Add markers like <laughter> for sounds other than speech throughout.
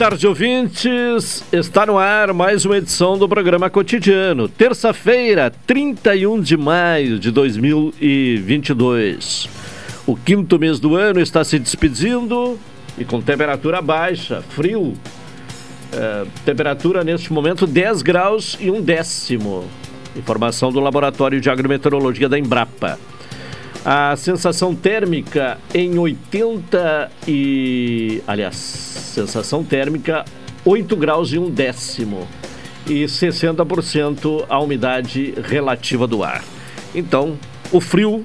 Tarde, ouvintes. Está no ar mais uma edição do programa cotidiano. Terça-feira, 31 de maio de 2022. O quinto mês do ano está se despedindo e com temperatura baixa, frio. É, temperatura neste momento 10 graus e um décimo. Informação do Laboratório de Agrometeorologia da Embrapa. A sensação térmica em 80 e. Aliás, sensação térmica 8 graus e um décimo. E 60% a umidade relativa do ar. Então, o frio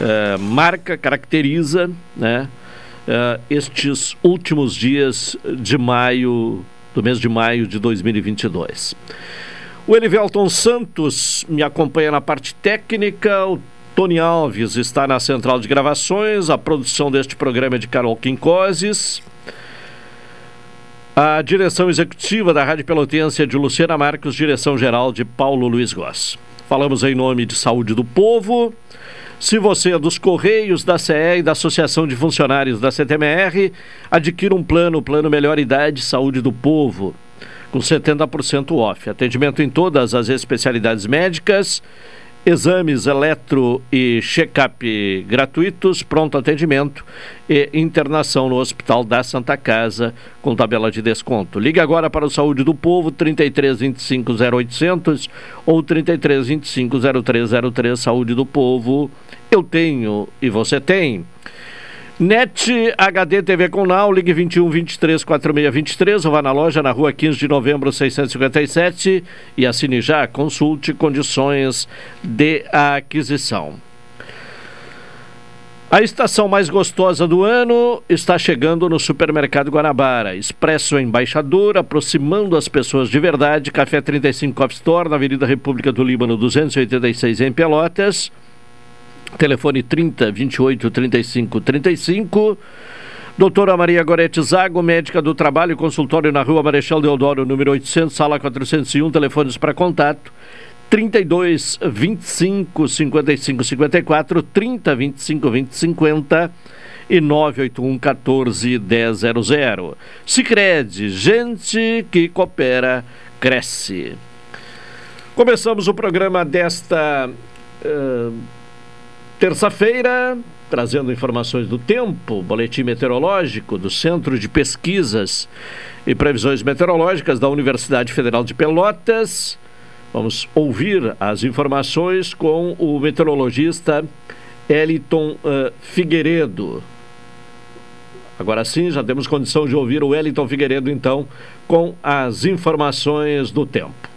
é, marca, caracteriza né, é, estes últimos dias de maio, do mês de maio de 2022. O Elivelton Santos me acompanha na parte técnica, o Tony Alves está na central de gravações. A produção deste programa é de Carol Quincoses. A direção executiva da Rádio Pelotense é de Luciana Marcos, direção geral de Paulo Luiz Goss. Falamos em nome de Saúde do Povo. Se você é dos Correios, da CE e da Associação de Funcionários da CTMR, adquira um plano, plano Melhor Idade Saúde do Povo, com 70% off. Atendimento em todas as especialidades médicas exames eletro e check-up gratuitos, pronto atendimento e internação no Hospital da Santa Casa com tabela de desconto. Ligue agora para o Saúde do Povo 33 25 0800 ou 33 25 0303 Saúde do Povo. Eu tenho e você tem. NET HD TV com Now, ligue 21 23 46 23 ou vá na loja na rua 15 de novembro 657 e assine já, consulte condições de aquisição. A estação mais gostosa do ano está chegando no Supermercado Guanabara. Expresso Embaixador, aproximando as pessoas de verdade. Café 35 Coffee Store, na Avenida República do Líbano, 286 em Pelotas. Telefone 30 28 35 35. Doutora Maria Gorete Zago, médica do trabalho, consultório na rua Marechal Deodoro, número 800, sala 401, telefones para contato 32 25 55 54, 30 25 20 50 e 981 14 1000. Sicredi, gente que coopera, cresce. Começamos o programa desta. Uh, Terça-feira, trazendo informações do tempo, boletim meteorológico do Centro de Pesquisas e Previsões Meteorológicas da Universidade Federal de Pelotas. Vamos ouvir as informações com o meteorologista Eliton uh, Figueiredo. Agora sim, já temos condição de ouvir o Eliton Figueiredo, então, com as informações do tempo.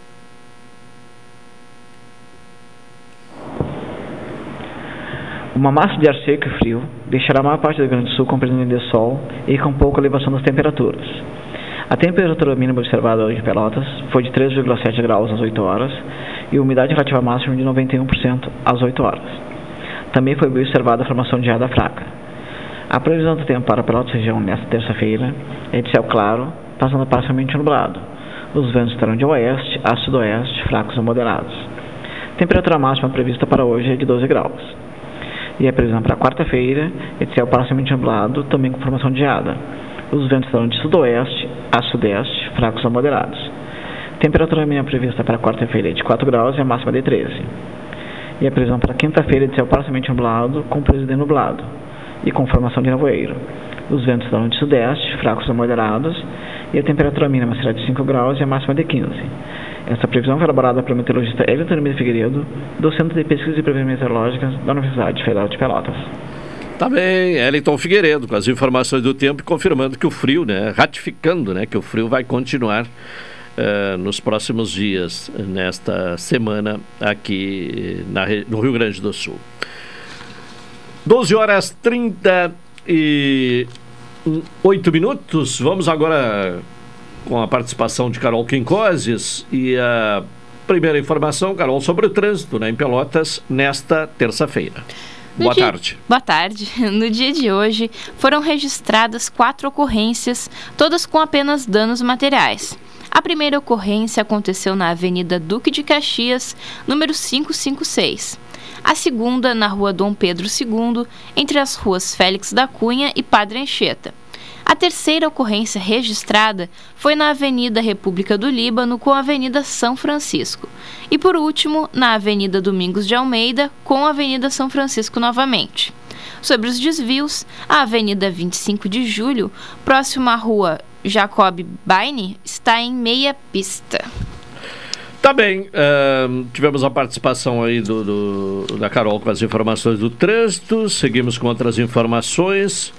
Uma massa de ar seco e frio deixará a maior parte do Rio Grande do Sul com presença de sol e com pouca elevação das temperaturas. A temperatura mínima observada hoje em Pelotas foi de 3,7 graus às 8 horas e a umidade relativa máxima de 91% às 8 horas. Também foi observada a formação de geada fraca. A previsão do tempo para Pelotas região nesta terça-feira é de céu claro, passando parcialmente nublado. Os ventos estarão de oeste a sudoeste, fracos a moderados. Temperatura máxima prevista para hoje é de 12 graus. E a previsão para quarta-feira é de céu parcialmente nublado, também com formação de geada. Os ventos estarão de sudoeste a sudeste, fracos a moderados. Temperatura mínima prevista para quarta-feira é de 4 graus e a máxima de 13. E a previsão para quinta-feira é de céu parcialmente nublado, com presidente nublado e com formação de nevoeiro. Os ventos estarão de sudeste, fracos a moderados, e a temperatura mínima será de 5 graus e a máxima de 15. Essa previsão foi elaborada pelo meteorologista Elton Hermida Figueiredo, do Centro de Pesquisas e Previsões Meteorológicas da Universidade Federal de Pelotas. Tá bem, Eliton Figueiredo, com as informações do tempo, confirmando que o frio, né, ratificando, né, que o frio vai continuar uh, nos próximos dias, nesta semana aqui na, no Rio Grande do Sul. 12 horas 30 e 8 minutos. Vamos agora com a participação de Carol Quincoses e a primeira informação, Carol, sobre o trânsito né, em Pelotas nesta terça-feira. Boa dia, tarde. Boa tarde. <laughs> No dia de hoje foram registradas quatro ocorrências, todas com apenas danos materiais. A primeira ocorrência aconteceu na Avenida Duque de Caxias, número 556. A segunda na Rua Dom Pedro II, entre as ruas Félix da Cunha e Padre Anchieta. A terceira ocorrência registrada foi na Avenida República do Líbano com a Avenida São Francisco. E por último, na Avenida Domingos de Almeida com a Avenida São Francisco novamente. Sobre os desvios, a Avenida 25 de Julho, próximo à Rua Jacob Baine, está em meia pista. Tá bem, uh, tivemos a participação aí do, do, da Carol com as informações do trânsito, seguimos com outras informações.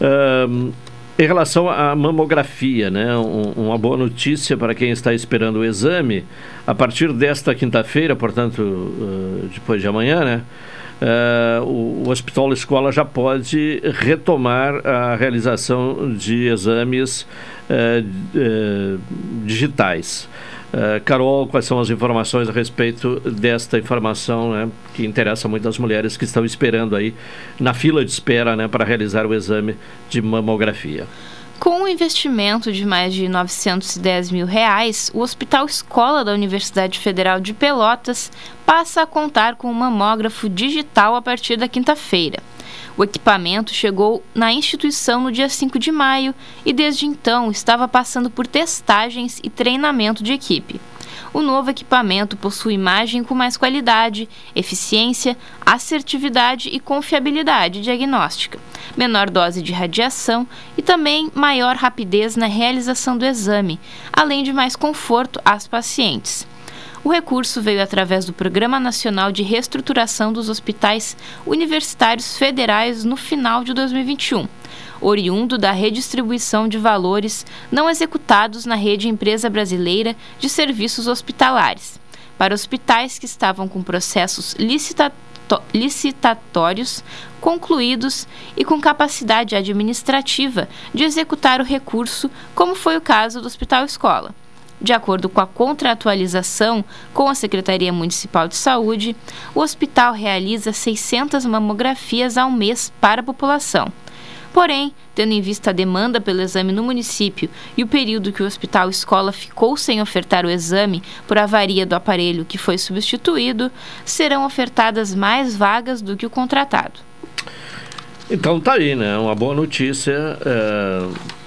Uh, em relação à mamografia, né? Um, uma boa notícia para quem está esperando o exame. A partir desta quinta-feira, portanto, uh, depois de amanhã, né? Uh, o, o, Hospital Escola já pode retomar a realização de exames uh, digitais. Uh, Carol, quais são as informações a respeito desta informação né, que interessa muito as mulheres que estão esperando aí na fila de espera né, para realizar o exame de mamografia? Com um investimento de mais de 910 mil reais, o Hospital Escola da Universidade Federal de Pelotas passa a contar com um mamógrafo digital a partir da quinta-feira. O equipamento chegou na instituição no dia 5 de maio e desde então estava passando por testagens e treinamento de equipe. O novo equipamento possui imagem com mais qualidade, eficiência, assertividade e confiabilidade diagnóstica, menor dose de radiação e também maior rapidez na realização do exame, além de mais conforto às pacientes. O recurso veio através do Programa Nacional de Reestruturação dos Hospitais Universitários Federais no final de 2021, oriundo da redistribuição de valores não executados na rede empresa brasileira de serviços hospitalares, para hospitais que estavam com processos licitatórios concluídos e com capacidade administrativa de executar o recurso, como foi o caso do Hospital Escola. De acordo com a contratualização com a Secretaria Municipal de Saúde, o hospital realiza 600 mamografias ao mês para a população. Porém, tendo em vista a demanda pelo exame no município e o período que o hospital escola ficou sem ofertar o exame por avaria do aparelho que foi substituído, serão ofertadas mais vagas do que o contratado. Então tá aí, né? Uma boa notícia. É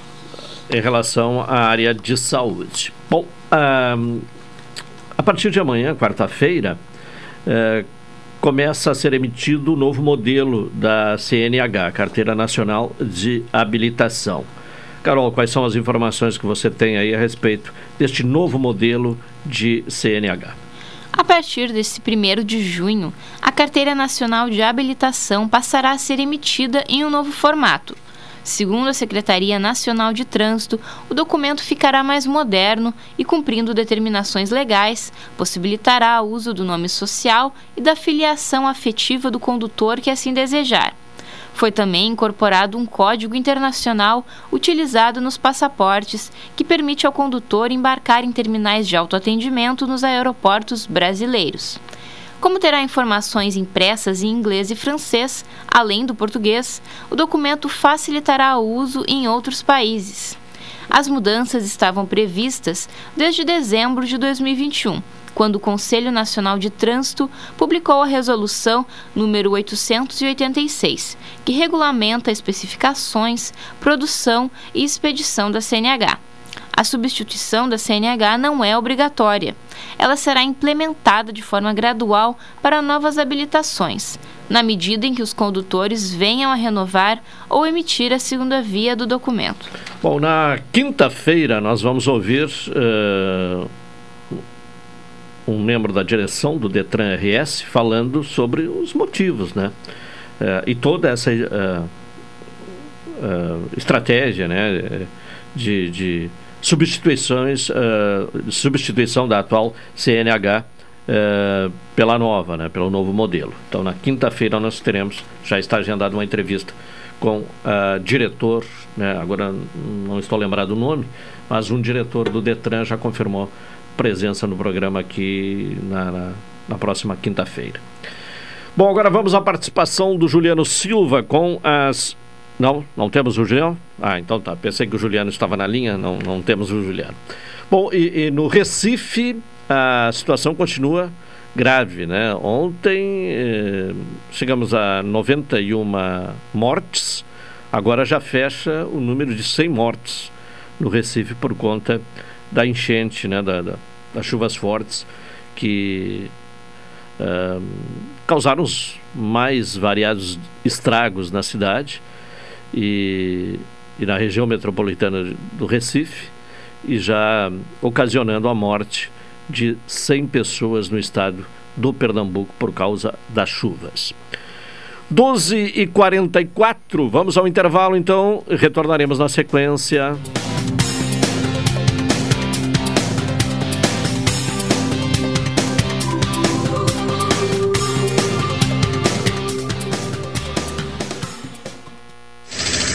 em relação à área de saúde. Bom, a partir de amanhã, quarta-feira, é, começa a ser emitido o novo modelo da CNH, Carteira Nacional de Habilitação. Carol, quais são as informações que você tem aí a respeito deste novo modelo de CNH? A partir desse 1 de junho, a Carteira Nacional de Habilitação passará a ser emitida em um novo formato Segundo a Secretaria Nacional de Trânsito, o documento ficará mais moderno e, cumprindo determinações legais, possibilitará o uso do nome social e da filiação afetiva do condutor que assim desejar. Foi também incorporado um código internacional utilizado nos passaportes que permite ao condutor embarcar em terminais de autoatendimento nos aeroportos brasileiros. Como terá informações impressas em inglês e francês, além do português, o documento facilitará o uso em outros países. As mudanças estavam previstas desde dezembro de 2021 quando o Conselho Nacional de Trânsito publicou a resolução número 886, que regulamenta especificações, produção e expedição da CNH. A substituição da CNH não é obrigatória. Ela será implementada de forma gradual para novas habilitações, na medida em que os condutores venham a renovar ou emitir a segunda via do documento. Bom, na quinta-feira nós vamos ouvir uh, um membro da direção do Detran RS falando sobre os motivos, né? Uh, e toda essa uh, estratégia, né? De, de substituições, uh, substituição da atual CNH uh, eh, pela nova, né, pelo novo modelo. Então, na quinta-feira nós teremos, já está agendada uma entrevista com uh, diretor, né, agora não estou lembrado o nome, mas um diretor do Detran já confirmou presença no programa aqui na, na, na próxima quinta-feira. Bom, agora vamos à participação do Juliano Silva com as não, não temos o Juliano? Ah, então tá. Pensei que o Juliano estava na linha, não, não temos o Juliano. Bom, e, e no Recife a situação continua grave, né? Ontem eh, chegamos a 91 mortes, agora já fecha o número de 100 mortes no Recife por conta da enchente, né? Da, da das chuvas fortes que uh, causaram os mais variados estragos na cidade e, e na região metropolitana do Recife e já ocasionando a morte de 100 pessoas no estado do Pernambuco por causa das chuvas. 12 e 44 vamos ao intervalo então, retornaremos na sequência.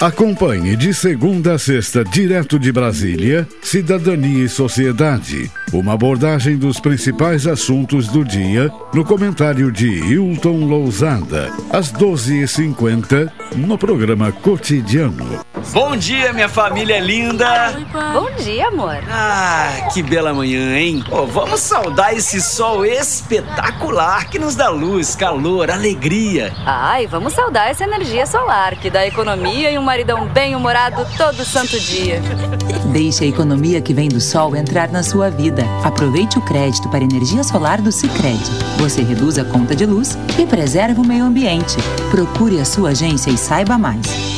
Acompanhe de segunda a sexta, direto de Brasília, Cidadania e Sociedade. Uma abordagem dos principais assuntos do dia no comentário de Hilton Lousada, às 12h50, no programa Cotidiano. Bom dia, minha família linda! Bom dia, amor! Ah, que bela manhã, hein? Oh, vamos saudar esse sol espetacular que nos dá luz, calor, alegria. Ai, vamos saudar essa energia solar que dá economia e um maridão bem-humorado todo santo dia. Deixe a economia que vem do sol entrar na sua vida. Aproveite o crédito para energia solar do Sicredi. Você reduz a conta de luz e preserva o meio ambiente. Procure a sua agência e saiba mais.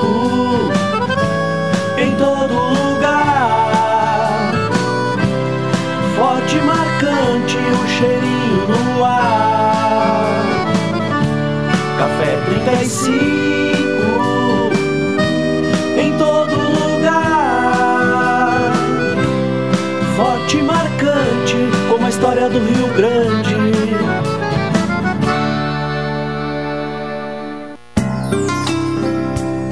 em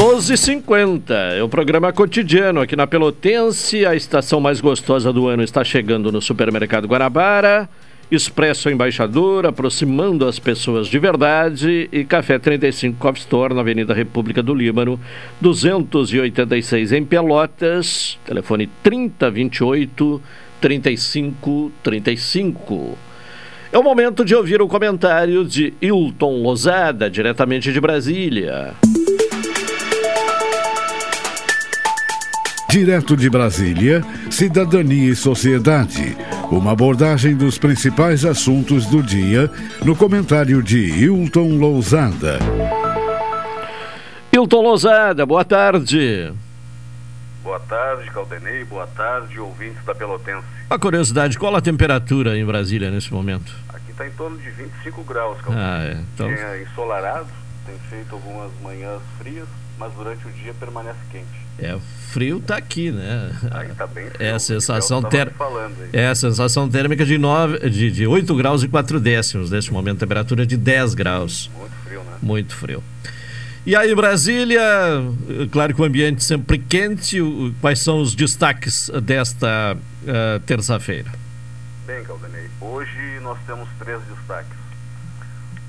12h50, é o programa cotidiano aqui na Pelotense. A estação mais gostosa do ano está chegando no Supermercado Guarabara. Expresso Embaixador, aproximando as pessoas de verdade. E Café 35 Coffee Store, na Avenida República do Líbano, 286 em Pelotas. Telefone 3028 3535. É o momento de ouvir o comentário de Hilton Lozada, diretamente de Brasília. Direto de Brasília, Cidadania e Sociedade. Uma abordagem dos principais assuntos do dia no comentário de Hilton Lousada. Hilton Lousada, boa tarde. Boa tarde, Caldenei. Boa tarde, ouvintes da Pelotense. Uma curiosidade, qual a temperatura em Brasília nesse momento? Aqui está em torno de 25 graus, Caldenei. Ah, é. Então... É ensolarado, tem feito algumas manhãs frias, mas durante o dia permanece quente. É, frio tá aqui, né? Aí tá bem frio. É a sensação, ter... é a sensação térmica de, 9, de, de 8 graus e 4 décimos neste momento, temperatura de 10 graus. Muito frio, né? Muito frio. E aí, Brasília, claro que o ambiente sempre quente, quais são os destaques desta uh, terça-feira? Bem, Caldanei, hoje nós temos três destaques.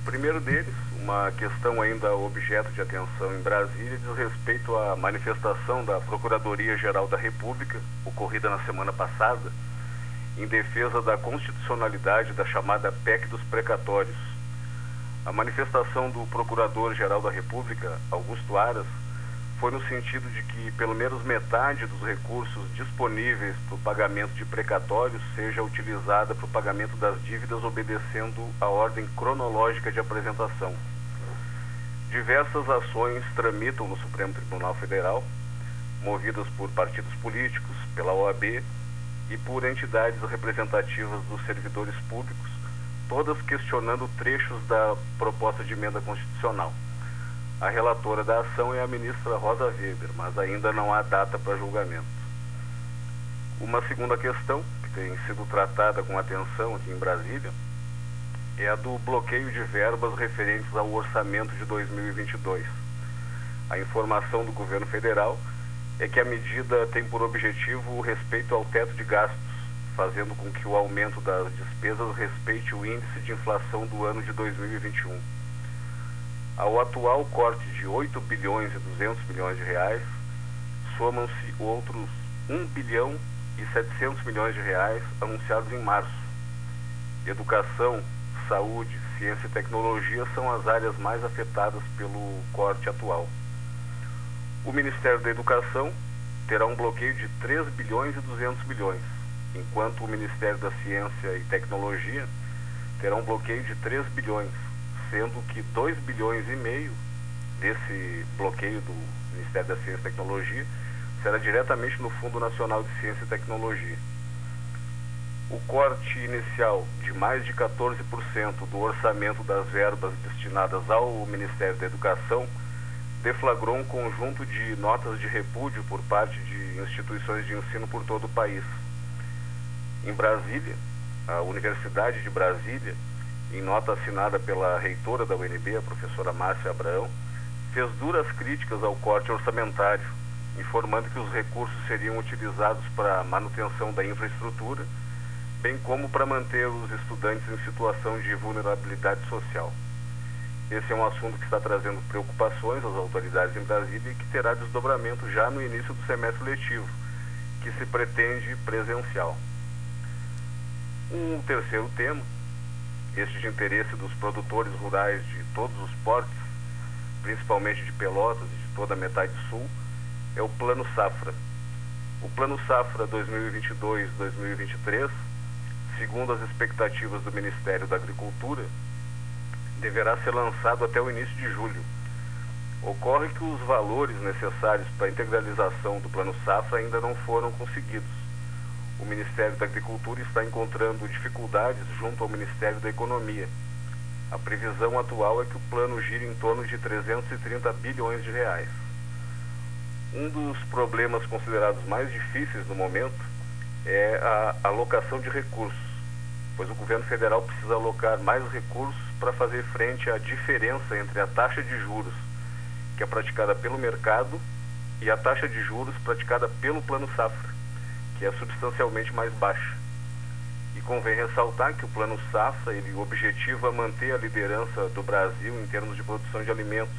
O primeiro deles, uma questão ainda objeto de atenção em Brasília diz respeito à manifestação da Procuradoria-Geral da República, ocorrida na semana passada, em defesa da constitucionalidade da chamada PEC dos precatórios. A manifestação do Procurador-Geral da República, Augusto Aras, foi no sentido de que pelo menos metade dos recursos disponíveis para o pagamento de precatórios seja utilizada para o pagamento das dívidas obedecendo a ordem cronológica de apresentação. Diversas ações tramitam no Supremo Tribunal Federal, movidas por partidos políticos, pela OAB e por entidades representativas dos servidores públicos, todas questionando trechos da proposta de emenda constitucional. A relatora da ação é a ministra Rosa Weber, mas ainda não há data para julgamento. Uma segunda questão, que tem sido tratada com atenção aqui em Brasília, é a do bloqueio de verbas referentes ao orçamento de 2022. A informação do governo federal é que a medida tem por objetivo o respeito ao teto de gastos, fazendo com que o aumento das despesas respeite o índice de inflação do ano de 2021. Ao atual corte de 8 bilhões e 200 milhões de reais, somam-se outros 1 bilhão e 700 milhões de reais anunciados em março. Educação, saúde, ciência e tecnologia são as áreas mais afetadas pelo corte atual. O Ministério da Educação terá um bloqueio de 3 bilhões e 200 milhões, enquanto o Ministério da Ciência e Tecnologia terá um bloqueio de 3 bilhões, sendo que 2 bilhões e meio desse bloqueio do Ministério da Ciência e Tecnologia será diretamente no Fundo Nacional de Ciência e Tecnologia. O corte inicial de mais de 14% do orçamento das verbas destinadas ao Ministério da Educação deflagrou um conjunto de notas de repúdio por parte de instituições de ensino por todo o país. Em Brasília, a Universidade de Brasília, em nota assinada pela reitora da UNB, a professora Márcia Abraão, fez duras críticas ao corte orçamentário, informando que os recursos seriam utilizados para a manutenção da infraestrutura, bem como para manter os estudantes em situação de vulnerabilidade social. Esse é um assunto que está trazendo preocupações às autoridades em Brasília e que terá desdobramento já no início do semestre letivo, que se pretende presencial. Um terceiro tema, este de interesse dos produtores rurais de todos os portos, principalmente de Pelotas e de toda a metade sul, é o Plano Safra. O Plano Safra 2022-2023, segundo as expectativas do Ministério da Agricultura, deverá ser lançado até o início de julho. Ocorre que os valores necessários para a integralização do Plano Safra ainda não foram conseguidos. O Ministério da Agricultura está encontrando dificuldades junto ao Ministério da Economia. A previsão atual é que o plano gire em torno de 330 bilhões de reais. Um dos problemas considerados mais difíceis no momento é a alocação de recursos, pois o governo federal precisa alocar mais recursos para fazer frente à diferença entre a taxa de juros que é praticada pelo mercado e a taxa de juros praticada pelo Plano Safra, que é substancialmente mais baixa. E convém ressaltar que o Plano Safra ele objetiva manter a liderança do Brasil em termos de produção de alimentos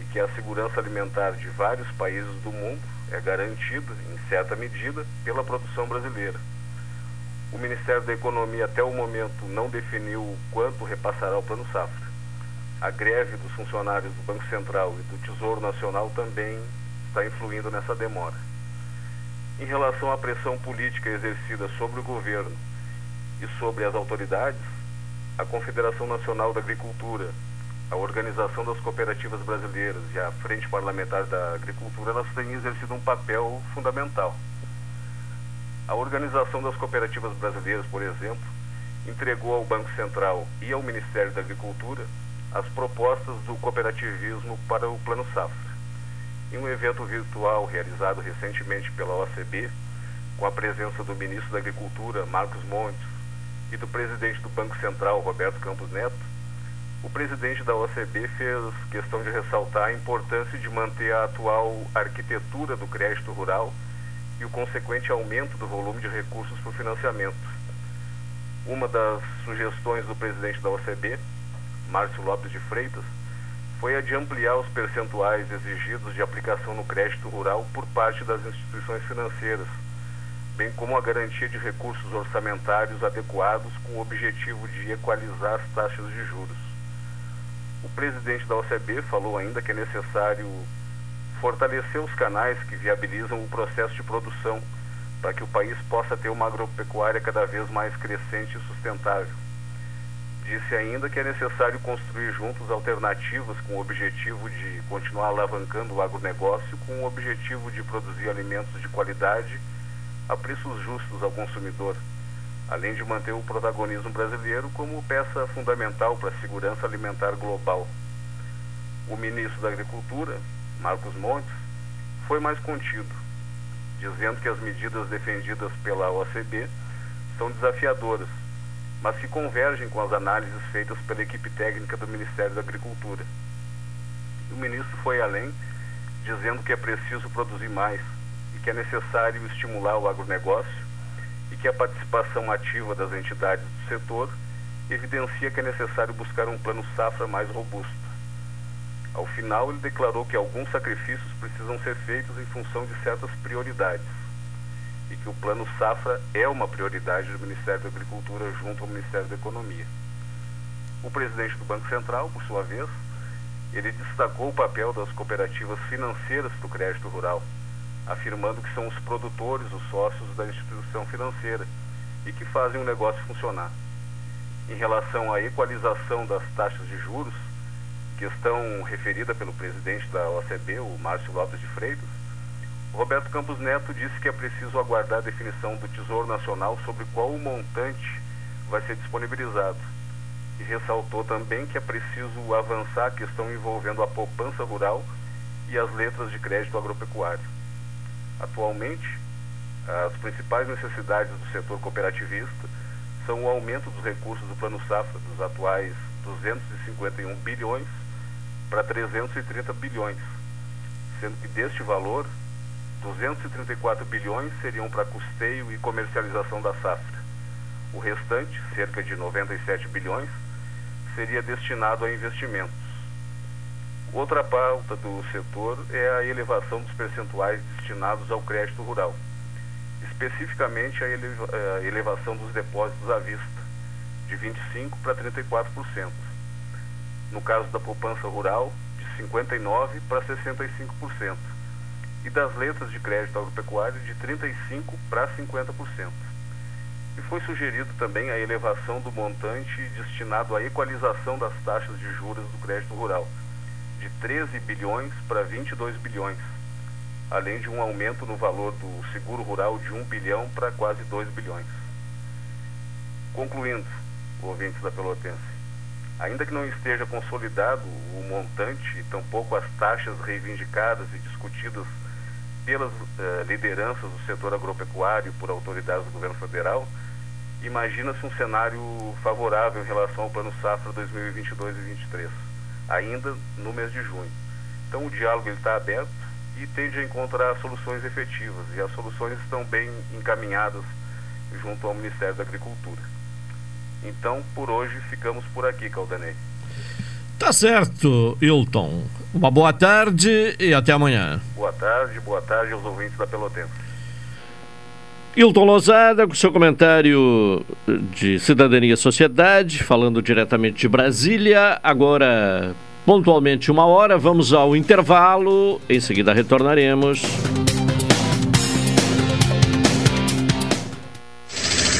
e que a segurança alimentar de vários países do mundo é garantida, em certa medida, pela produção brasileira. O Ministério da Economia até o momento não definiu quanto repassará o Plano Safra. A greve dos funcionários do Banco Central e do Tesouro Nacional também está influindo nessa demora. Em relação à pressão política exercida sobre o governo e sobre as autoridades, a Confederação Nacional da Agricultura, a Organização das Cooperativas Brasileiras e a Frente Parlamentar da Agricultura, elas têm exercido um papel fundamental. A Organização das Cooperativas Brasileiras, por exemplo, entregou ao Banco Central e ao Ministério da Agricultura as propostas do cooperativismo para o Plano Safra. Em um evento virtual realizado recentemente pela OCB, com a presença do ministro da Agricultura, Marcos Montes, e do presidente do Banco Central, Roberto Campos Neto, o presidente da OCB fez questão de ressaltar a importância de manter a atual arquitetura do crédito rural e o consequente aumento do volume de recursos para o financiamento. Uma das sugestões do presidente da OCB, Márcio Lopes de Freitas, foi a de ampliar os percentuais exigidos de aplicação no crédito rural por parte das instituições financeiras, bem como a garantia de recursos orçamentários adequados com o objetivo de equalizar as taxas de juros. O presidente da OCB falou ainda que é necessário fortalecer os canais que viabilizam o processo de produção para que o país possa ter uma agropecuária cada vez mais crescente e sustentável. Disse ainda que é necessário construir juntos alternativas com o objetivo de continuar alavancando o agronegócio com o objetivo de produzir alimentos de qualidade a preços justos ao consumidor, além de manter o protagonismo brasileiro como peça fundamental para a segurança alimentar global. O ministro da Agricultura, Marcos Montes, foi mais contido, dizendo que as medidas defendidas pela OCB são desafiadoras, mas que convergem com as análises feitas pela equipe técnica do Ministério da Agricultura. O ministro foi além, dizendo que é preciso produzir mais e que é necessário estimular o agronegócio e que a participação ativa das entidades do setor evidencia que é necessário buscar um plano safra mais robusto. Ao final, ele declarou que alguns sacrifícios precisam ser feitos em função de certas prioridades e que o Plano Safra é uma prioridade do Ministério da Agricultura junto ao Ministério da Economia. O presidente do Banco Central, por sua vez, ele destacou o papel das cooperativas financeiras do crédito rural, afirmando que são os produtores, os sócios da instituição financeira e que fazem o negócio funcionar. Em relação à equalização das taxas de juros, questão referida pelo presidente da OCB, o Márcio Lopes de Freitas, Roberto Campos Neto disse que é preciso aguardar a definição do Tesouro Nacional sobre qual o montante vai ser disponibilizado. E ressaltou também que é preciso avançar a questão envolvendo a poupança rural e as letras de crédito agropecuário. Atualmente, as principais necessidades do setor cooperativista são o aumento dos recursos do Plano Safra dos atuais 251 bilhões para 330 bilhões, sendo que deste valor, 234 bilhões seriam para custeio e comercialização da safra. O restante, cerca de 97 bilhões, seria destinado a investimentos. Outra pauta do setor é a elevação dos percentuais destinados ao crédito rural, especificamente a elevação dos depósitos à vista, de 25% para 34%. No caso da poupança rural, de 59% para 65% e das letras de crédito agropecuário de 35% para 50%. E foi sugerido também a elevação do montante destinado à equalização das taxas de juros do crédito rural, de 13 bilhões para 22 bilhões, além de um aumento no valor do seguro rural de 1 bilhão para quase 2 bilhões. Concluindo, ouvintes da Pelotense, ainda que não esteja consolidado o montante e tampouco as taxas reivindicadas e discutidas pelas uh, lideranças do setor agropecuário por autoridades do governo federal, imagina-se um cenário favorável em relação ao Plano Safra 2022 e 2023, ainda no mês de junho. Então o diálogo está aberto e tende a encontrar soluções efetivas e as soluções estão bem encaminhadas junto ao Ministério da Agricultura. Então, por hoje, ficamos por aqui, Caldanei. Tá certo, Hilton. Uma boa tarde e até amanhã. Boa tarde, boa tarde aos ouvintes da Pelotense. Hilton Lozada, com seu comentário de Cidadania e Sociedade, falando diretamente de Brasília. Agora, pontualmente uma hora, vamos ao intervalo. Em seguida, retornaremos.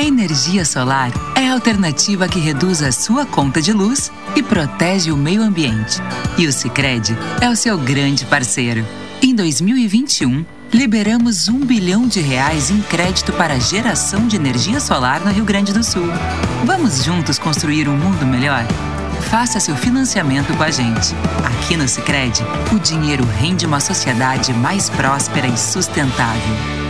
A energia solar é a alternativa que reduz a sua conta de luz e protege o meio ambiente. E o Sicredi é o seu grande parceiro. Em 2021, liberamos um bilhão de reais em crédito para geração de energia solar no Rio Grande do Sul. Vamos juntos construir um mundo melhor? Faça seu financiamento com a gente. Aqui no Sicredi, o dinheiro rende uma sociedade mais próspera e sustentável.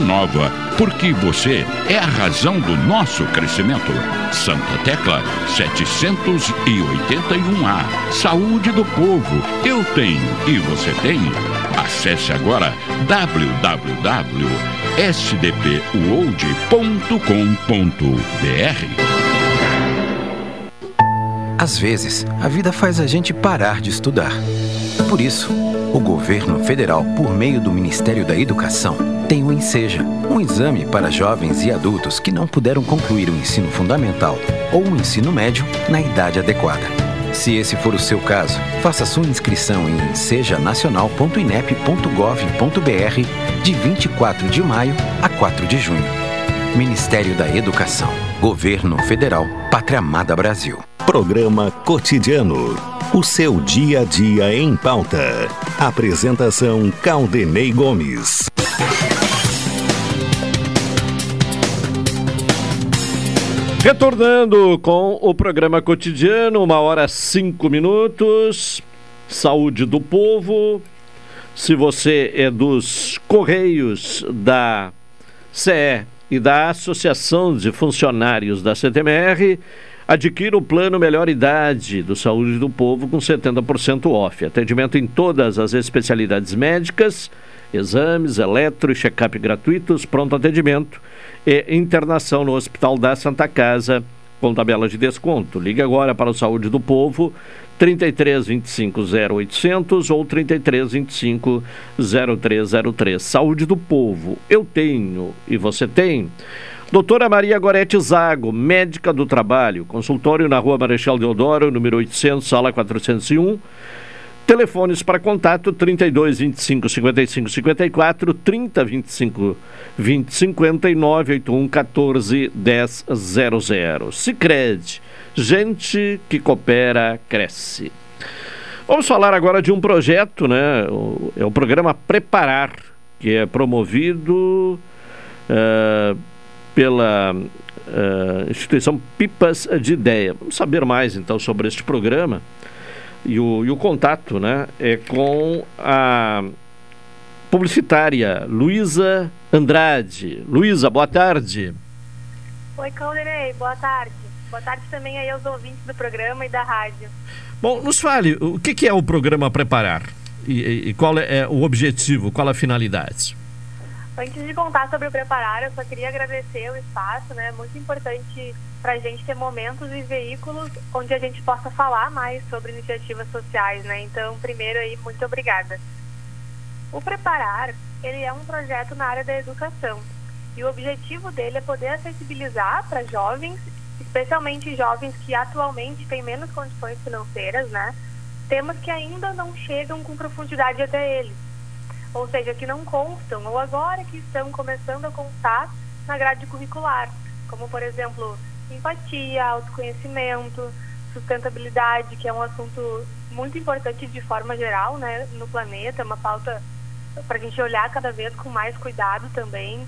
nova, porque você é a razão do nosso crescimento. Santa Tecla 781A. Saúde do povo, eu tenho e você tem. Acesse agora www.sdpuold.com.br. Às vezes, a vida faz a gente parar de estudar. Por isso, o governo federal, por meio do Ministério da Educação, tem o Enseja, um exame para jovens e adultos que não puderam concluir o ensino fundamental ou o ensino médio na idade adequada. Se esse for o seu caso, faça sua inscrição em sejanacional.inep.gov.br de 24 de maio a 4 de junho. Ministério da Educação, Governo Federal, Pátria Amada Brasil. Programa Cotidiano. O seu dia a dia em pauta. Apresentação Caldenei Gomes. Retornando com o programa cotidiano, uma hora cinco minutos. Saúde do povo. Se você é dos Correios da CE e da Associação de Funcionários da CTMR, adquira o plano Melhor Idade do Saúde do Povo com 70% off. Atendimento em todas as especialidades médicas, exames, eletro e check-up gratuitos, pronto atendimento e internação no Hospital da Santa Casa com tabela de desconto. Ligue agora para o Saúde do Povo 33 25 0800 ou 33 25 0303. Saúde do Povo. Eu tenho e você tem. Doutora Maria Gorete Zago, médica do trabalho, consultório na rua Marechal Deodoro, número 800, sala 401. Telefones para contato 32 25 55 54, 30 25 20 59, 81 14 10 00. Cicred, gente que coopera, cresce. Vamos falar agora de um projeto, né? É o programa Preparar, que é promovido uh, pela uh, instituição Pipas de Ideia. Vamos saber mais então sobre este programa e o, e o contato né, é com a publicitária Luísa Andrade. Luísa, boa tarde. Oi, Calderei, boa tarde. Boa tarde também aí aos ouvintes do programa e da rádio. Bom, nos fale, o que, que é o programa Preparar? E, e qual é, é o objetivo, qual a finalidade? Antes de contar sobre o Preparar, eu só queria agradecer o espaço, né? Muito importante para a gente ter momentos e veículos onde a gente possa falar mais sobre iniciativas sociais, né? Então, primeiro aí, muito obrigada. O Preparar, ele é um projeto na área da educação e o objetivo dele é poder acessibilizar para jovens, especialmente jovens que atualmente têm menos condições financeiras, né? Temas que ainda não chegam com profundidade até eles, ou seja, que não constam ou agora que estão começando a constar na grade curricular, como por exemplo empatia, autoconhecimento, sustentabilidade, que é um assunto muito importante de forma geral, né, no planeta, uma pauta para a gente olhar cada vez com mais cuidado também.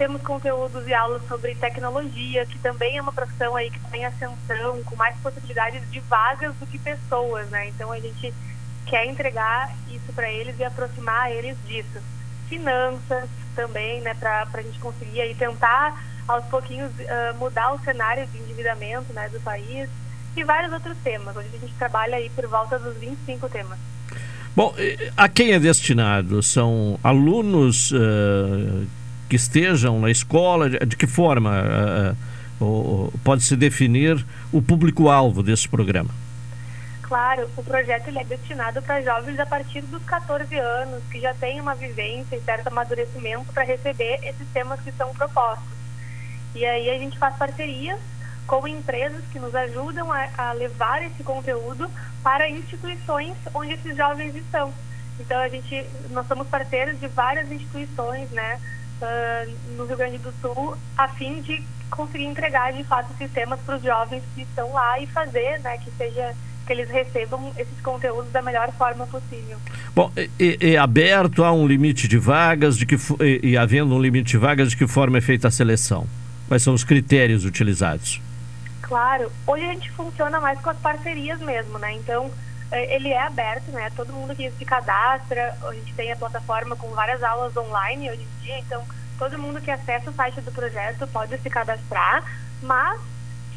Temos conteúdos e aulas sobre tecnologia, que também é uma profissão aí que está em ascensão, com mais possibilidades de vagas do que pessoas, né? Então a gente quer entregar isso para eles e aproximar eles disso. Finanças também, né, para a gente conseguir aí tentar aos pouquinhos uh, mudar o cenário de endividamento né, do país e vários outros temas. Hoje a gente trabalha aí por volta dos 25 temas. Bom, a quem é destinado? São alunos uh, que estejam na escola? De, que forma uh, pode se definir o público-alvo desse programa? Claro, o projeto ele é destinado para jovens a partir dos 14 anos, que já têm uma vivência e certo amadurecimento para receber esses temas que são propostos. E aí a gente faz parcerias com empresas que nos ajudam a, a levar esse conteúdo para instituições onde esses jovens estão. Então a gente, nós somos parceiros de várias instituições, né, uh, no Rio Grande do Sul, a fim de conseguir entregar de fato sistemas para os jovens que estão lá e fazer, né, que seja que eles recebam esses conteúdos da melhor forma possível. Bom, é, é aberto a um limite de vagas, de que e, e havendo um limite de vagas, de que forma é feita a seleção? Quais são os critérios utilizados? Claro, hoje a gente funciona mais com as parcerias mesmo, né? Então ele é aberto, né? Todo mundo que se cadastra, a gente tem a plataforma com várias aulas online hoje em dia, então todo mundo que acessa o site do projeto pode se cadastrar, mas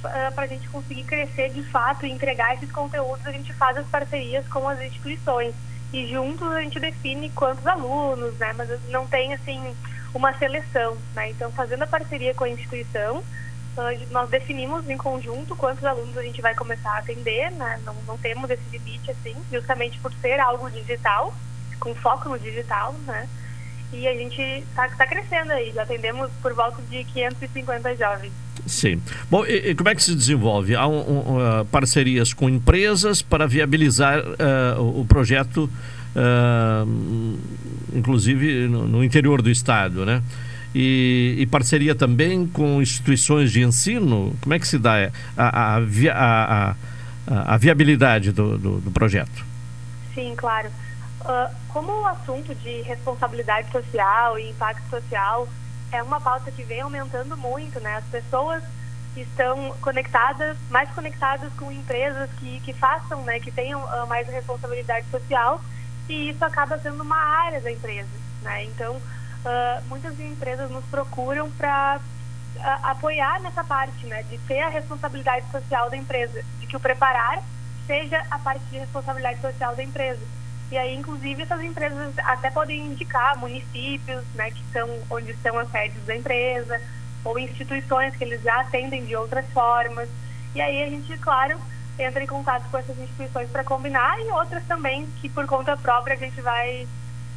ah, para a gente conseguir crescer de fato e entregar esses conteúdos, a gente faz as parcerias com as instituições e juntos a gente define quantos alunos, né? Mas não tem assim uma seleção, né? Então fazendo a parceria com a instituição nós definimos em conjunto quantos alunos a gente vai começar a atender, né? não, não temos esse limite assim, justamente por ser algo digital, com foco no digital, né? E a gente está tá crescendo aí, já atendemos por volta de 550 jovens. Sim. Bom, e, e como é que se desenvolve? Há um, um, uh, parcerias com empresas para viabilizar uh, o projeto, uh, inclusive no, no interior do estado, né? E, e, parceria também com instituições de ensino? Como é que se dá a, a, a, a, a viabilidade do, do, do, projeto? Sim, claro. Uh, como o assunto de responsabilidade social e impacto social é uma pauta que vem aumentando muito, né? As pessoas estão conectadas, mais conectadas com empresas que, que façam, né, que tenham uh, mais responsabilidade social e isso acaba sendo uma área da empresa, né? Então, uh, muitas empresas nos procuram para uh, apoiar nessa parte, né, de ter a responsabilidade social da empresa, de que o preparar seja a parte de responsabilidade social da empresa. E aí, inclusive, essas empresas até podem indicar municípios, né, que são onde estão as sedes da empresa, ou instituições que eles já atendem de outras formas. E aí a gente, claro, entra em contato com essas instituições para combinar e outras também que por conta própria a gente vai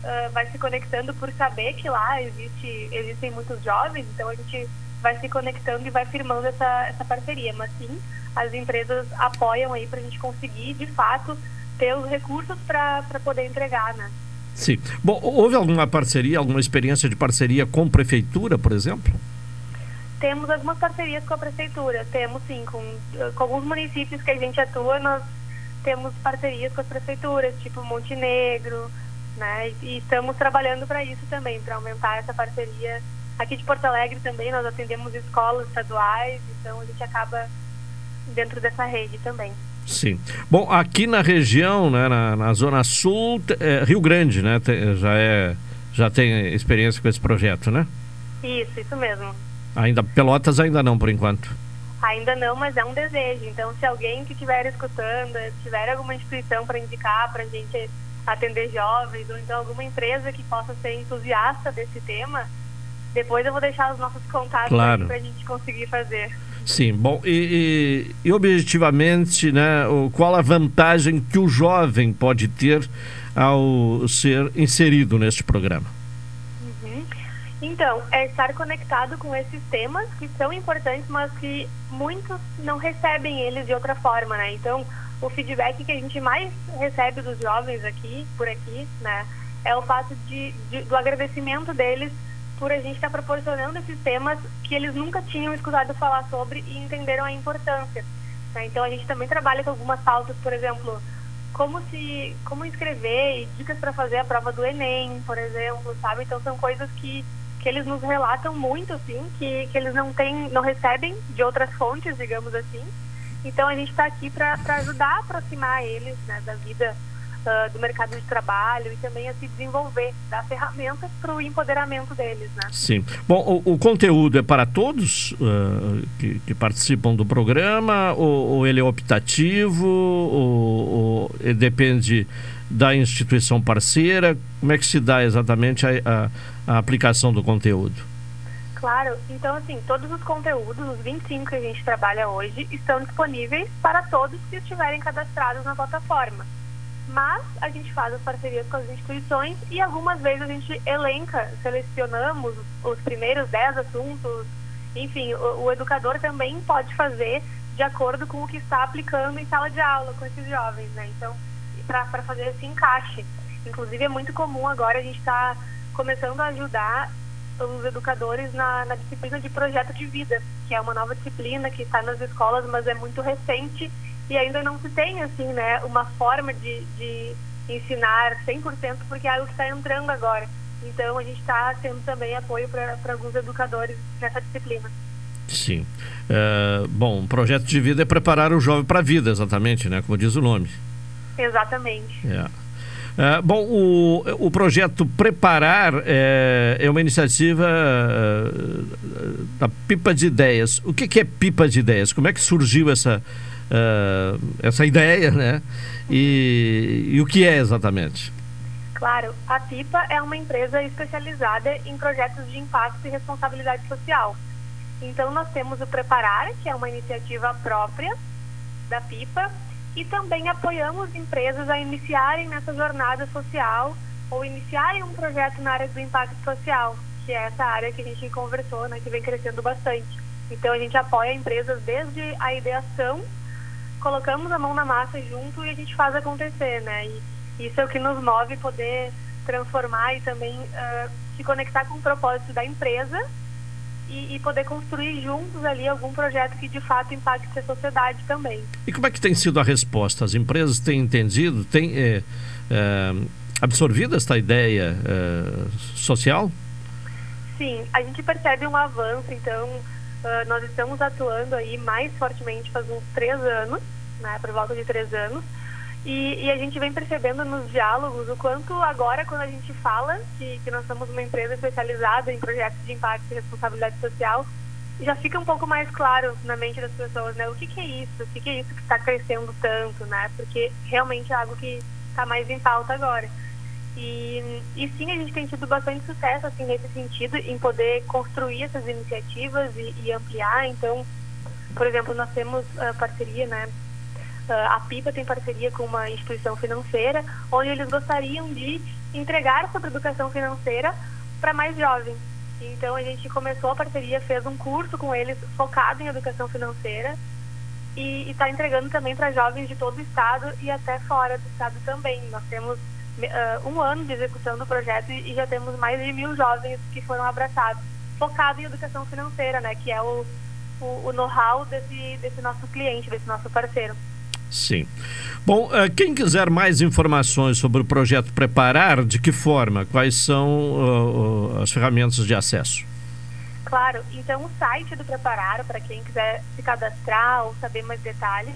uh, vai se conectando por saber que lá existe, existem muitos jovens, então a gente vai se conectando e vai firmando essa, essa parceria. Mas sim, as empresas apoiam aí para a gente conseguir, de fato, ter os recursos para poder entregar, né? Sim. Bom, houve alguma parceria, alguma experiência de parceria com prefeitura, por exemplo? Temos algumas parcerias com a prefeitura, temos sim, com, com alguns municípios que a gente atua, nós temos parcerias com as prefeituras, tipo Montenegro, né? E estamos trabalhando para isso também, para aumentar essa parceria. Aqui de Porto Alegre também nós atendemos escolas estaduais, então a gente acaba dentro dessa rede também. Sim. Bom, aqui na região, né, na, na Zona Sul, é, Rio Grande, né, já, é, já tem experiência com esse projeto, né? Isso, isso mesmo. Ainda, Pelotas ainda não, por enquanto. Ainda não, mas é um desejo. Então, se alguém que estiver escutando, tiver alguma instituição para indicar para a gente atender jovens, ou então alguma empresa que possa ser entusiasta desse tema, depois eu vou deixar os nossos contatos claro. para a gente conseguir fazer. Sim, bom, e, e, e, objetivamente, né, qual a vantagem que o jovem pode ter ao ser inserido neste programa? Uhum. Então, é estar conectado com esses temas que são importantes, mas que muitos não recebem eles de outra forma, né? Então, o feedback que a gente mais recebe dos jovens aqui, por aqui, né, é o fato de, de do agradecimento deles por a gente estar tá proporcionando esses temas que eles nunca tinham escutado falar sobre e entenderam a importância. Né? Então a gente também trabalha com algumas pautas, por exemplo, como se, como escrever e dicas para fazer a prova do Enem, por exemplo, sabe? Então são coisas que que eles nos relatam muito, assim, que, que eles não têm, não recebem de outras fontes, digamos assim, então a gente está aqui para ajudar a aproximar eles né, da vida uh, do mercado de trabalho e também a se desenvolver, dar ferramentas para o empoderamento deles. Né? Sim. Bom, o, o conteúdo é para todos uh, que, que, participam do programa ou, ou ele é optativo ou, ou depende da instituição parceira? Como é que se dá exatamente a, a, a aplicação do conteúdo? Claro, então assim, todos os conteúdos, os 25 que a gente trabalha hoje, estão disponíveis para todos que estiverem cadastrados na plataforma. Mas a gente faz as parcerias com as instituições e algumas vezes a gente elenca, selecionamos os primeiros 10 assuntos. Enfim, o, o educador também pode fazer de acordo com o que está aplicando em sala de aula com esses jovens, né? Então, para fazer esse encaixe. Inclusive, é muito comum agora a gente estar tá começando a ajudar os educadores na, na, disciplina de projeto de vida, que é uma nova disciplina que está nas escolas, mas é muito recente e ainda não se tem, assim, né, uma forma de, de ensinar 100%, porque é algo que está entrando agora. Então, a gente está tendo também apoio para alguns educadores nessa disciplina. Sim. É, bom, o projeto de vida é preparar o jovem para a vida, exatamente, né? Como diz o nome. Exatamente. É. É, bom, o, o projeto Preparar é, é uma iniciativa é, da Pipa de Ideias. O que, que, é Pipa de Ideias? Como é que surgiu essa, é, essa ideia, né? E, e o que é exatamente? Claro, a Pipa é uma empresa especializada em projetos de impacto e responsabilidade social. Então, nós temos o Preparar, que é uma iniciativa própria da Pipa, e também apoiamos empresas a iniciarem nessa jornada social ou iniciarem um projeto na área do impacto social, que é essa área que a gente conversou, né, que vem crescendo bastante. Então a gente apoia empresas desde a ideação, colocamos a mão na massa junto e a gente faz acontecer, né? E isso é o que nos move poder transformar e também uh, se conectar com o propósito da empresa e, e, poder construir juntos ali algum projeto que de fato impacte a sociedade também. E como é que tem sido a resposta? As empresas têm entendido, têm é, é, absorvido esta ideia é, social? Sim, a gente percebe um avanço, então uh, nós estamos atuando aí mais fortemente faz uns três anos, né, por volta de três anos, e, e, a gente vem percebendo nos diálogos o quanto agora, quando a gente fala que, que nós somos uma empresa especializada em projetos de impacto e responsabilidade social, já fica um pouco mais claro na mente das pessoas, né? O que, que é isso? O que, que é isso que está crescendo tanto, né? Porque realmente é algo que está mais em pauta agora. E, e sim, a gente tem tido bastante sucesso assim nesse sentido, em poder construir essas iniciativas e, e ampliar. Então, por exemplo, nós temos uh, parceria, né? A PIPA tem parceria com uma instituição financeira, onde eles gostariam de entregar sobre educação financeira para mais jovens. Então a gente começou a parceria, fez um curso com eles focado em educação financeira e está entregando também para jovens de todo o estado e até fora do estado também. Nós temos uh, um ano de execução do projeto e, e, já temos mais de mil jovens que foram abraçados, focado em educação financeira, né, que é o, o, o know-how desse, desse nosso cliente, desse nosso parceiro. Sim. Bom, uh, quem quiser mais informações sobre o projeto Preparar, de que forma? Quais são uh, as ferramentas de acesso? Claro, então o site do Preparar, para quem quiser se cadastrar ou saber mais detalhes,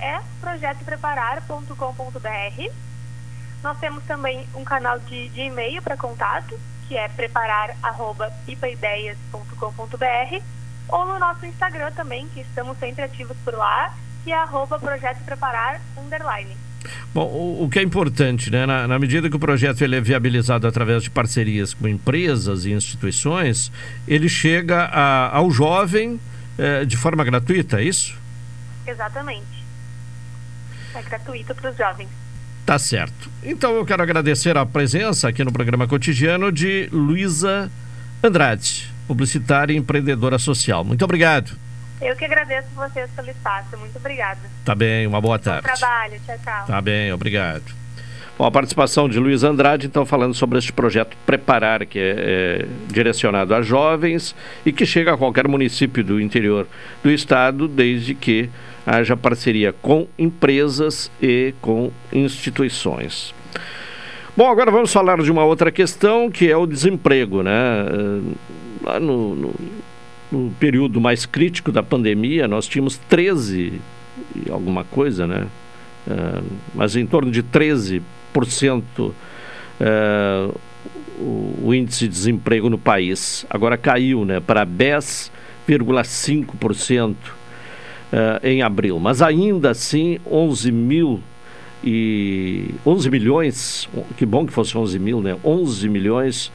é projetopreparar.com.br. Nós temos também um canal de, de e-mail para contato, que é preparar.pipaideias.com.br, ou no nosso Instagram também, que estamos sempre ativos por lá, que é arroba projeto preparar underline. Bom, o, o, que é importante, né? Na, na, medida que o projeto ele é viabilizado através de parcerias com empresas e instituições, ele chega a, ao jovem eh, de forma gratuita, é isso? Exatamente. É gratuito para os jovens. Tá certo. Então eu quero agradecer a presença aqui no programa cotidiano de Luísa Andrade, publicitária e empreendedora social. Muito obrigado. Eu que agradeço vocês pelo espaço. Muito obrigada. Tá bem, uma boa tarde. Bom trabalho. Tchau, tchau. Tá bem, obrigado. Bom, a participação de Luiz Andrade, então, falando sobre este projeto Preparar, que é, é, direcionado a jovens e que chega a qualquer município do interior do estado, desde que haja parceria com empresas e com instituições. Bom, agora vamos falar de uma outra questão, que é o desemprego, né? Lá no, no no período mais crítico da pandemia, nós tínhamos 13 e alguma coisa, né? Uh, mas em torno de 13% uh, é, o, o, índice de desemprego no país. Agora caiu né, para 10,5% uh, é, em abril. Mas ainda assim, 11 mil e 11 milhões, que bom que fosse 11 mil, né? 11 milhões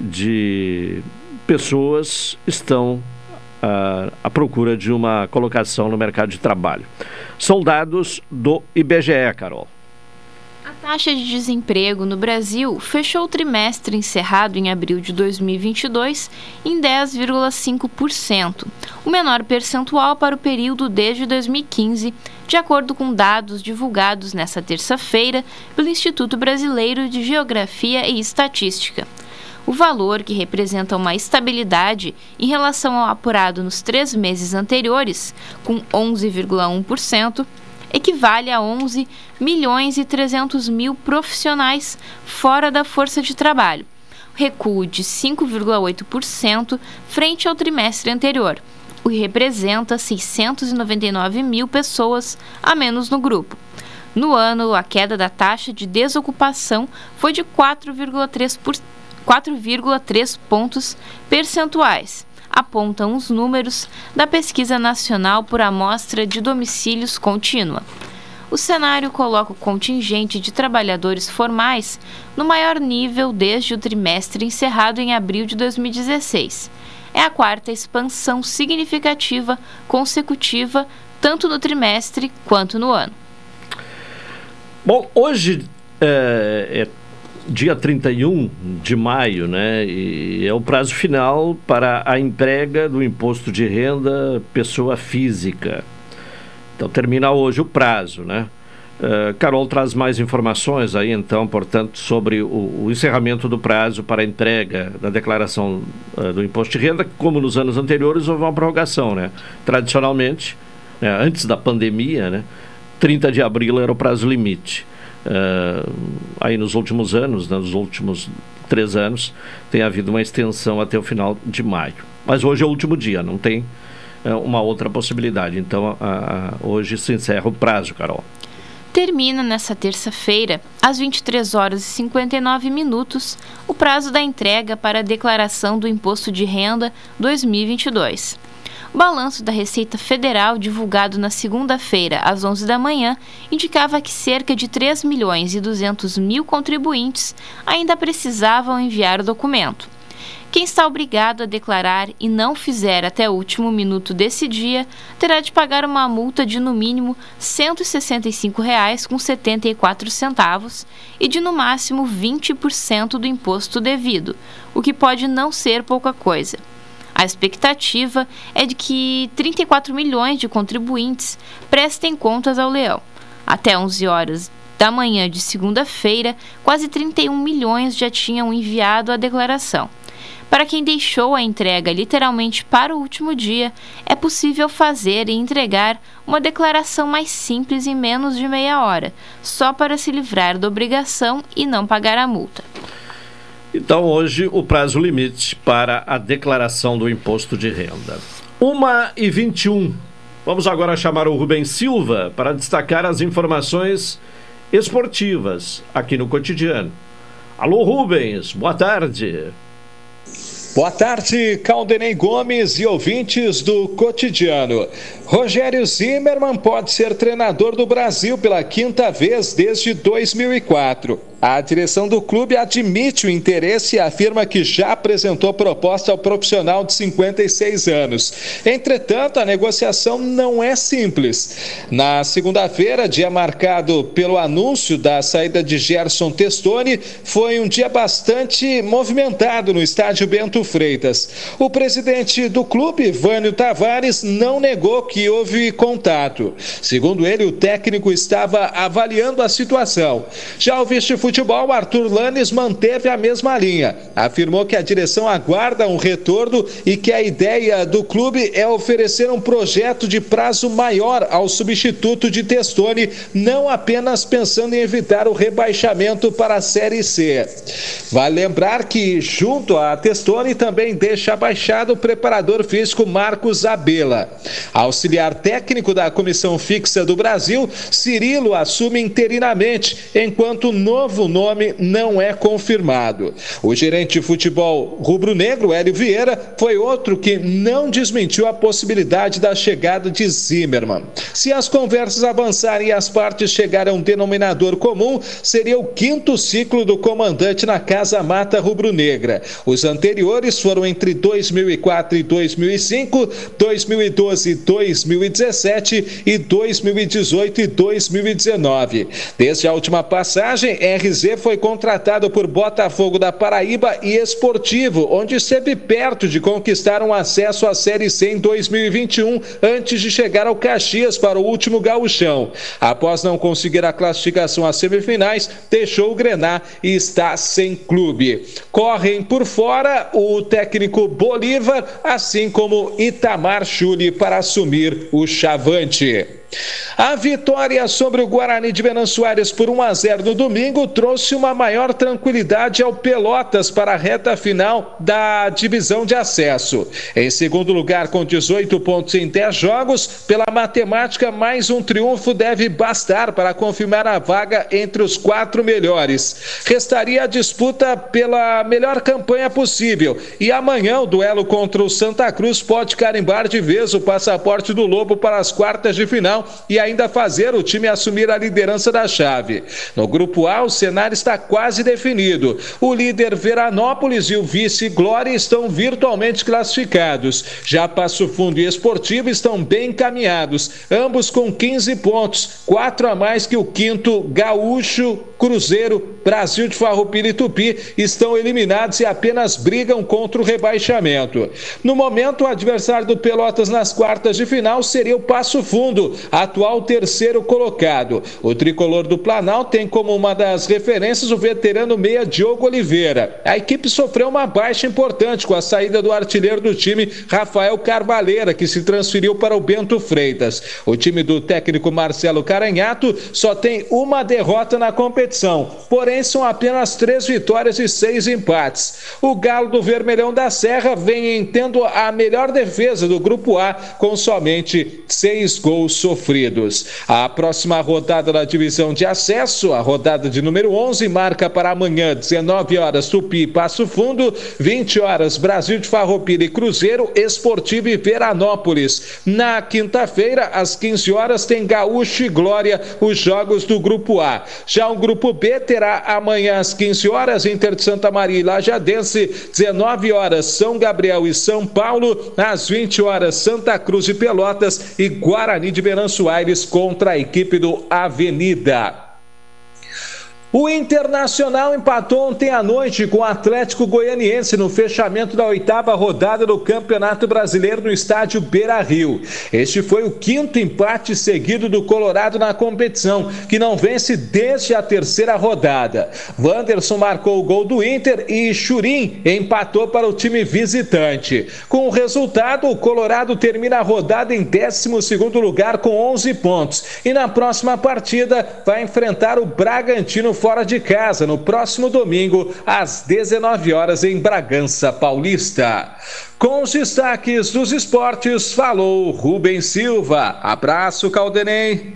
de pessoas estão uh, à procura de uma colocação no mercado de trabalho. São dados do IBGE, Carol. A taxa de desemprego no Brasil fechou o trimestre encerrado em abril de 2022 em 10,5%, o menor percentual para o período desde 2015, de acordo com dados divulgados nesta terça-feira pelo Instituto Brasileiro de Geografia e Estatística. O valor, que representa uma estabilidade em relação ao apurado nos três meses anteriores, com 11,1%, equivale a 11 milhões e 300 mil profissionais fora da força de trabalho, recuo de 5,8% frente ao trimestre anterior, o que representa 699 mil pessoas a menos no grupo. No ano, a queda da taxa de desocupação foi de 4,3 pontos percentuais apontam os números da Pesquisa Nacional por Amostra de Domicílios Contínua. O cenário coloca o contingente de trabalhadores formais no maior nível desde o trimestre encerrado em abril de 2016. É a quarta expansão significativa consecutiva, tanto no trimestre quanto no ano. Bom, hoje é, é dia 31 de maio, né? E é o prazo final para a entrega do imposto de renda pessoa física. Então termina hoje o prazo, né? Uh, Carol traz mais informações aí, então, portanto, sobre o, o encerramento do prazo para a entrega da declaração uh, do imposto de renda. Como nos anos anteriores, houve uma prorrogação, né? Tradicionalmente, né, antes da pandemia, né, 30 de abril era o prazo limite. Uh, aí nos últimos anos, né, nos últimos três anos, tem havido uma extensão até o final de maio. Mas hoje é o último dia, não tem uh, uma outra possibilidade. Então, uh, hoje se encerra o prazo, Carol. Termina nesta terça-feira, às 23 horas e 59 minutos, o prazo da entrega para a declaração do Imposto de Renda 2022. Balanço da Receita Federal, divulgado na segunda-feira, às 11 da manhã, indicava que cerca de 3 milhões e 200 mil contribuintes ainda precisavam enviar o documento. Quem está obrigado a declarar e não fizer até o último minuto desse dia terá de pagar uma multa de no mínimo R$ 165,74 e de no máximo 20% do imposto devido, o que pode não ser pouca coisa. A expectativa é de que 34 milhões de contribuintes prestem contas ao leão. Até 11 horas da manhã de segunda-feira, quase 31 milhões já tinham enviado a declaração. Para quem deixou a entrega literalmente para o último dia, é possível fazer e entregar uma declaração mais simples em menos de meia hora, só para se livrar da obrigação e não pagar a multa. Então, hoje, o prazo limite para a declaração do imposto de renda. 1 e 21. Vamos agora chamar o Rubem Silva para destacar as informações esportivas aqui no cotidiano. Alô, Rubens, boa tarde. Boa tarde, Caldenei Gomes e ouvintes do cotidiano. Rogério Zimmermann pode ser treinador do Brasil pela quinta vez desde 2004. A direção do clube admite o interesse e afirma que já apresentou proposta ao profissional de 56 anos. Entretanto, a negociação não é simples. Na segunda-feira, dia marcado pelo anúncio da saída de Gerson Testoni, foi um dia bastante movimentado no estádio Bento Freitas. O presidente do clube, Vânio Tavares, não negou que houve contato. Segundo ele, o técnico estava avaliando a situação. Já o vice futebol, Arthur Lanes manteve a mesma linha. Afirmou que a direção aguarda um retorno e que a ideia do clube é oferecer um projeto de prazo maior ao substituto de Testoni, não apenas pensando em evitar o rebaixamento para a Série C. Vale lembrar que, junto a Testoni, também deixa abaixado o preparador físico Marcos Abela. Auxiliar técnico da Comissão Fixa do Brasil, Cirilo assume interinamente, enquanto o novo nome não é confirmado. O gerente de futebol rubro-negro, Hélio Vieira, foi outro que não desmentiu a possibilidade da chegada de Zimmermann. Se as conversas avançarem e as partes chegarem a um denominador comum, seria o quinto ciclo do comandante na Casa Mata Rubro-Negra. Os anteriores foram entre 2004 e 2005, 2012 e 2017 e 2018 e 2019. Desde a última passagem, RZ foi contratado por Botafogo da Paraíba e Esportivo, onde esteve perto de conquistar um acesso à Série C em 2021, antes de chegar ao Caxias para o último gauchão. Após não conseguir a classificação às semifinais, deixou o Grená e está sem clube. Correm por fora o técnico Bolívar, assim como Itamar Chuli para assumir o Chavante. A vitória sobre o Guarani de Venan Soares por 1 a 0 no domingo trouxe uma maior tranquilidade ao Pelotas para a reta final da divisão de acesso. Em segundo lugar, com 18 pontos em 10 jogos, pela matemática, mais um triunfo deve bastar para confirmar a vaga entre os quatro melhores. Restaria a disputa pela melhor campanha possível e amanhã o duelo contra o Santa Cruz pode carimbar de vez o passaporte do Lobo para as quartas de final e ainda fazer o time assumir a liderança da chave. No grupo A, o cenário está quase definido. O líder Veranópolis e o vice Glória estão virtualmente classificados. Já Passo Fundo e Esportivo estão bem encaminhados, ambos com 15 pontos, quatro a mais que o quinto Gaúcho, Cruzeiro, Brasil de Farroupilha e Tupi estão eliminados e apenas brigam contra o rebaixamento. No momento, o adversário do Pelotas nas quartas de final seria o Passo Fundo, atual terceiro colocado. O tricolor do Planalto tem como uma das referências o veterano meia Diogo Oliveira. A equipe sofreu uma baixa importante com a saída do artilheiro do time, Rafael Carvalheira, que se transferiu para o Bento Freitas. O time do técnico Marcelo Caranhato só tem uma derrota na competição, porém são apenas três vitórias e seis empates. O Galo do Vermelhão da Serra vem tendo a melhor defesa do Grupo A, com somente seis gols sofridos sofridos. A próxima rodada da divisão de acesso, a rodada de número 11, marca para amanhã, 19 horas, Tupi Passo Fundo, 20 horas, Brasil de Farroupilha e Cruzeiro, Esportivo e Veranópolis. Na quinta-feira, às 15 horas, tem Gaúcho e Glória, os jogos do Grupo A. Já o Grupo B terá amanhã às 15 horas, Inter de Santa Maria e Lajadense, 19 horas, São Gabriel e São Paulo, às 20 horas, Santa Cruz e Pelotas e Guarani de Verão Soares contra a equipe do Avenida. O Internacional empatou ontem à noite com o Atlético Goianiense no fechamento da oitava rodada do Campeonato Brasileiro no estádio Beira Rio. Este foi o quinto empate seguido do Colorado na competição, que não vence desde a terceira rodada. Wanderson marcou o gol do Inter e Churim empatou para o time visitante. Com o resultado, o Colorado termina a rodada em 12 lugar com 11 pontos e na próxima partida vai enfrentar o Bragantino fora de casa no próximo domingo, às 19 horas, em Bragança Paulista. Com os destaques dos esportes, falou Rubem Silva. Abraço, Caldenei.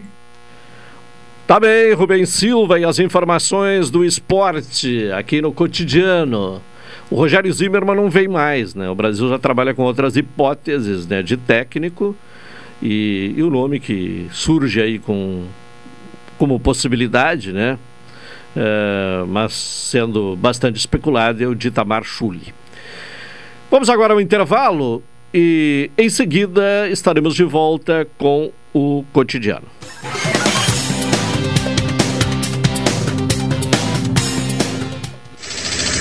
Tá bem, Rubem Silva e as informações do esporte aqui no cotidiano. O Rogério Zimmermann não vem mais, né? O Brasil já trabalha com outras hipóteses né, de técnico e, e o nome que surge aí com, como possibilidade, né? Uh, mas sendo bastante especulado, é o de Itamar Chuli. Vamos agora ao intervalo e em seguida estaremos de volta com o cotidiano.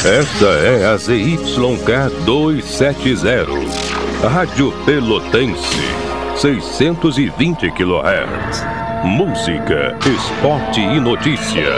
Esta é a ZYK 270, Rádio Pelotense, 620 kHz. Música, esporte e notícia.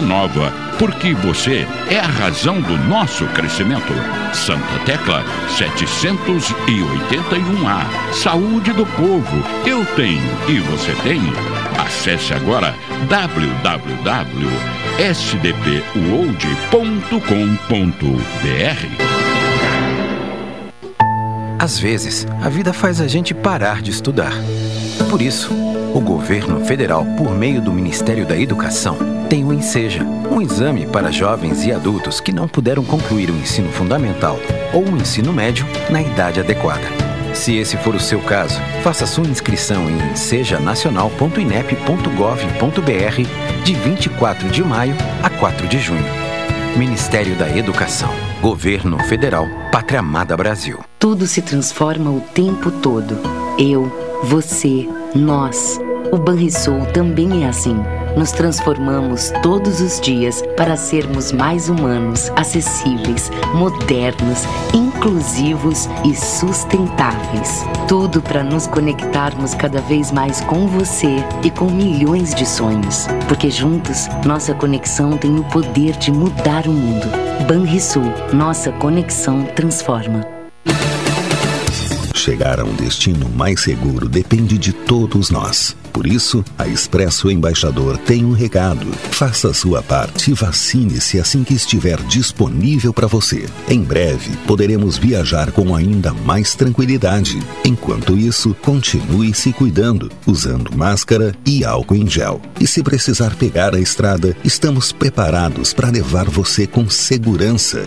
nova, porque você é a razão do nosso crescimento. Santa Tecla 781A. Saúde do povo. Eu tenho e você tem. Acesse agora www.sdpuold.com.br. Às vezes, a vida faz a gente parar de estudar. Por isso, o governo federal, por meio do Ministério da Educação, tem o Enseja, um exame para jovens e adultos que não puderam concluir o ensino fundamental ou o ensino médio na idade adequada. Se esse for o seu caso, faça sua inscrição em sejanacional.inep.gov.br de 24 de maio a 4 de junho. Ministério da Educação, Governo Federal, Pátria Amada Brasil. Tudo se transforma o tempo todo. Eu, você, nós. O Banrisul também é assim. Nos transformamos todos os dias para sermos mais humanos, acessíveis, modernos, inclusivos e sustentáveis. Tudo para nos conectarmos cada vez mais com você e com milhões de sonhos. Porque juntos, nossa conexão tem o poder de mudar o mundo. Banrisul, nossa conexão transforma. Chegar a um destino mais seguro depende de todos nós. Por isso, a Expresso Embaixador tem um recado. Faça sua parte e vacine-se assim que estiver disponível para você. Em breve, poderemos viajar com ainda mais tranquilidade. Enquanto isso, continue se cuidando, usando máscara e álcool em gel. E se precisar pegar a estrada, estamos preparados para levar você com segurança.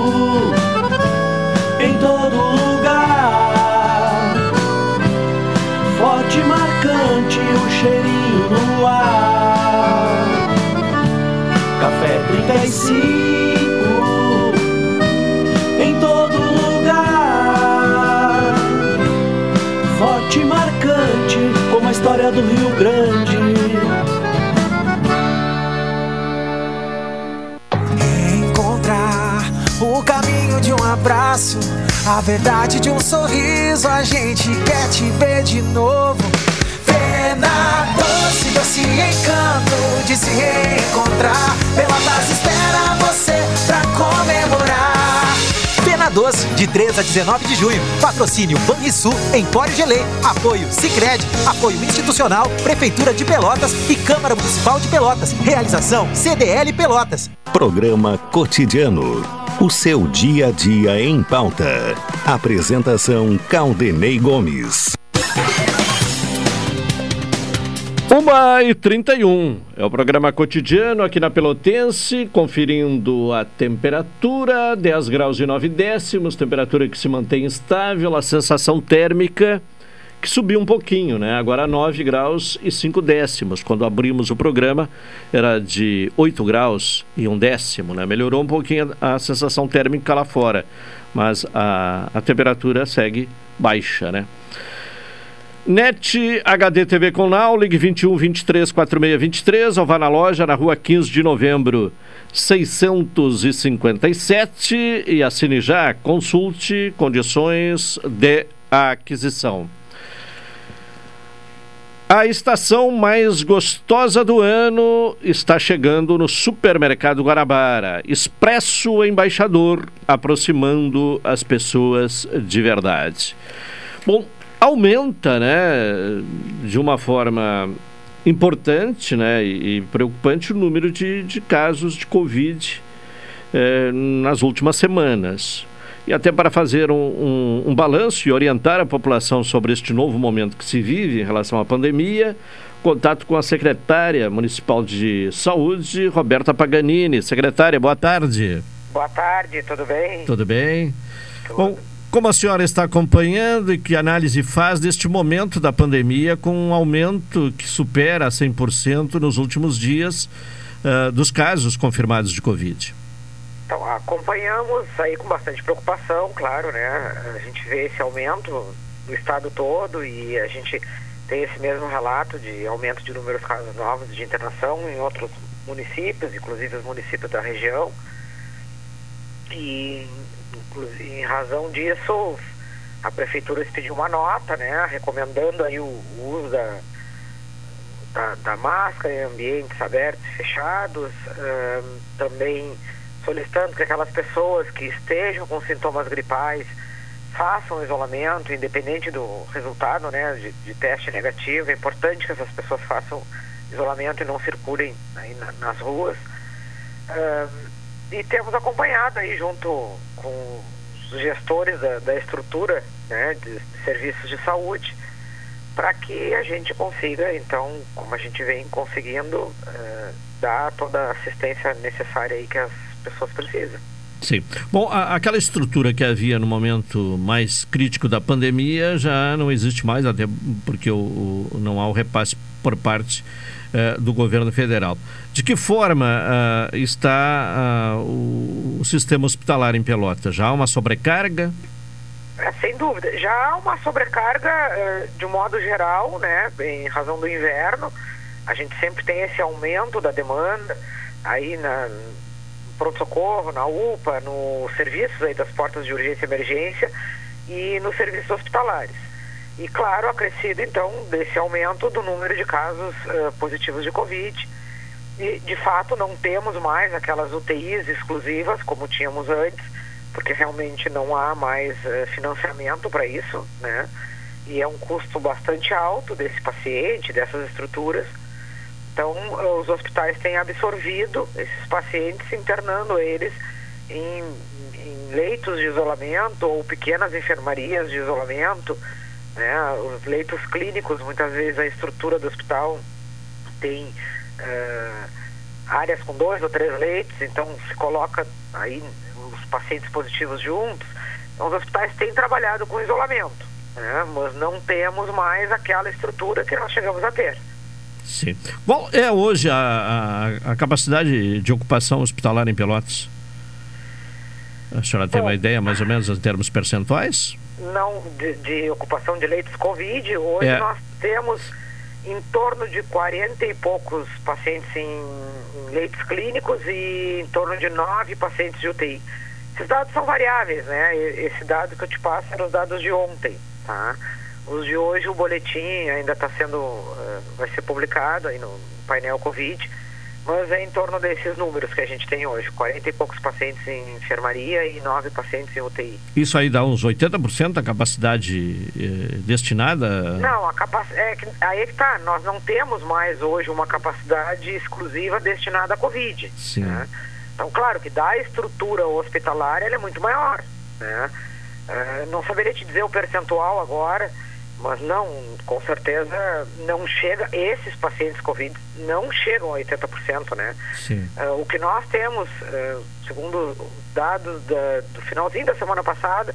abraço, a verdade de um sorriso. A gente quer te ver de novo. Pena doce, doce encanto de se reencontrar. Pelotas espera você Doce, de 3 a 19 de junho. Patrocínio Banrisul, Empório Gelê. Apoio Sicredi, apoio institucional, Prefeitura de Pelotas e Câmara Municipal de Pelotas. Realização CDL Pelotas. Programa Cotidiano. O seu dia a dia em pauta. Apresentação Caldenei Gomes. Uma e 31 é o programa cotidiano aqui na Pelotense, conferindo a temperatura, 10 graus e 9 décimos, temperatura que se mantém estável, a sensação térmica que subiu um pouquinho, né? Agora 9 graus e 5 décimos. Quando abrimos o programa era de 8 graus e 1 décimo, né? Melhorou um pouquinho a, a sensação térmica lá fora, mas a, a temperatura segue baixa, né? NET HD TV com Now, ligue 21 23 46 23 ou vá na loja na rua 15 de novembro 657 e assine já, consulte condições de aquisição. A estação mais gostosa do ano está chegando no Supermercado Guarabara. Expresso Embaixador, aproximando as pessoas de verdade. Bom, aumenta, né, de uma forma importante, né, e preocupante o número de, de casos de Covid eh, nas últimas semanas. E até para fazer um, um, um balanço e orientar a população sobre este novo momento que se vive em relação à pandemia, contato com a secretária municipal de saúde, Roberta Paganini. Secretária, boa tarde. Boa tarde, tudo bem? Tudo bem. Tudo. Bom, como a senhora está acompanhando e que análise faz deste momento da pandemia com um aumento que supera 100% nos últimos dias uh, dos casos confirmados de Covid? Então, acompanhamos aí com bastante preocupação, claro, né? A gente vê esse aumento no estado todo e a gente tem esse mesmo relato de aumento de números de casos novos de internação em outros municípios, inclusive os municípios da região. E em razão disso, a prefeitura expediu uma nota, né, recomendando aí o, uso da, da, da, máscara em ambientes abertos e fechados, uh, também solicitando que aquelas pessoas que estejam com sintomas gripais façam isolamento, independente do resultado né, de, de teste negativo. É importante que essas pessoas façam isolamento e não circulem na, nas ruas. Uh, e temos acompanhado aí junto com os gestores da, da estrutura né, de, serviços de saúde para que a gente consiga, então, como a gente vem conseguindo, uh, dar toda a assistência necessária aí que as pessoas precisam. Sim. Bom, a, aquela estrutura que havia no momento mais crítico da pandemia já não existe mais, até porque o, o não há o repasse por parte uh, do governo federal. De que forma uh, está uh, o, o, sistema hospitalar em Pelotas? Já há uma sobrecarga? É, sem dúvida. Já há uma sobrecarga de um modo geral, né, em razão do inverno. A gente sempre tem esse aumento da demanda aí na, pronto-socorro, na UPA, nos serviços aí das portas de urgência e emergência e nos serviços hospitalares. E, claro, acrescido, então, desse aumento do número de casos uh, positivos de Covid. E, de fato, não temos mais aquelas UTIs exclusivas como tínhamos antes, porque realmente não há mais uh, financiamento para isso, né? E é um custo bastante alto desse paciente, dessas estruturas. Então, os hospitais têm absorvido esses pacientes, internando eles em, em leitos de isolamento ou pequenas enfermarias de isolamento. Né? Os leitos clínicos, muitas vezes a estrutura do hospital tem uh, áreas com dois ou três leitos, então se coloca aí os pacientes positivos juntos. Então, os hospitais têm trabalhado com isolamento, né? mas não temos mais aquela estrutura que nós chegamos a ter. Sim. Qual é hoje a, a, a, capacidade de ocupação hospitalar em Pelotas? A senhora tem Bom, uma ideia, mais ou menos, em termos percentuais? Não, de, de ocupação de leitos Covid, hoje é. nós temos em torno de 40 e poucos pacientes em, em leitos clínicos e em torno de 9 pacientes de UTI. Esses dados são variáveis, né? Esse dado que eu te passo eram os dados de ontem, tá? Os de hoje, o boletim ainda está sendo, uh, vai ser publicado aí no painel Covid, mas é em torno desses números que a gente tem hoje, 40 e poucos pacientes em enfermaria e 9 pacientes em UTI. Isso aí dá uns 80% da capacidade eh, destinada? Não, a capac... é aí é que tá, nós não temos mais hoje uma capacidade exclusiva destinada à Covid. Sim. Né? Então, claro que da estrutura hospitalar ela é muito maior, né? Uh, não saberia te dizer o percentual agora, mas não, com certeza não chega, esses pacientes Covid não chegam a 80%, né? Sim. Uh, o que nós temos, uh, segundo dados da, do finalzinho da semana passada,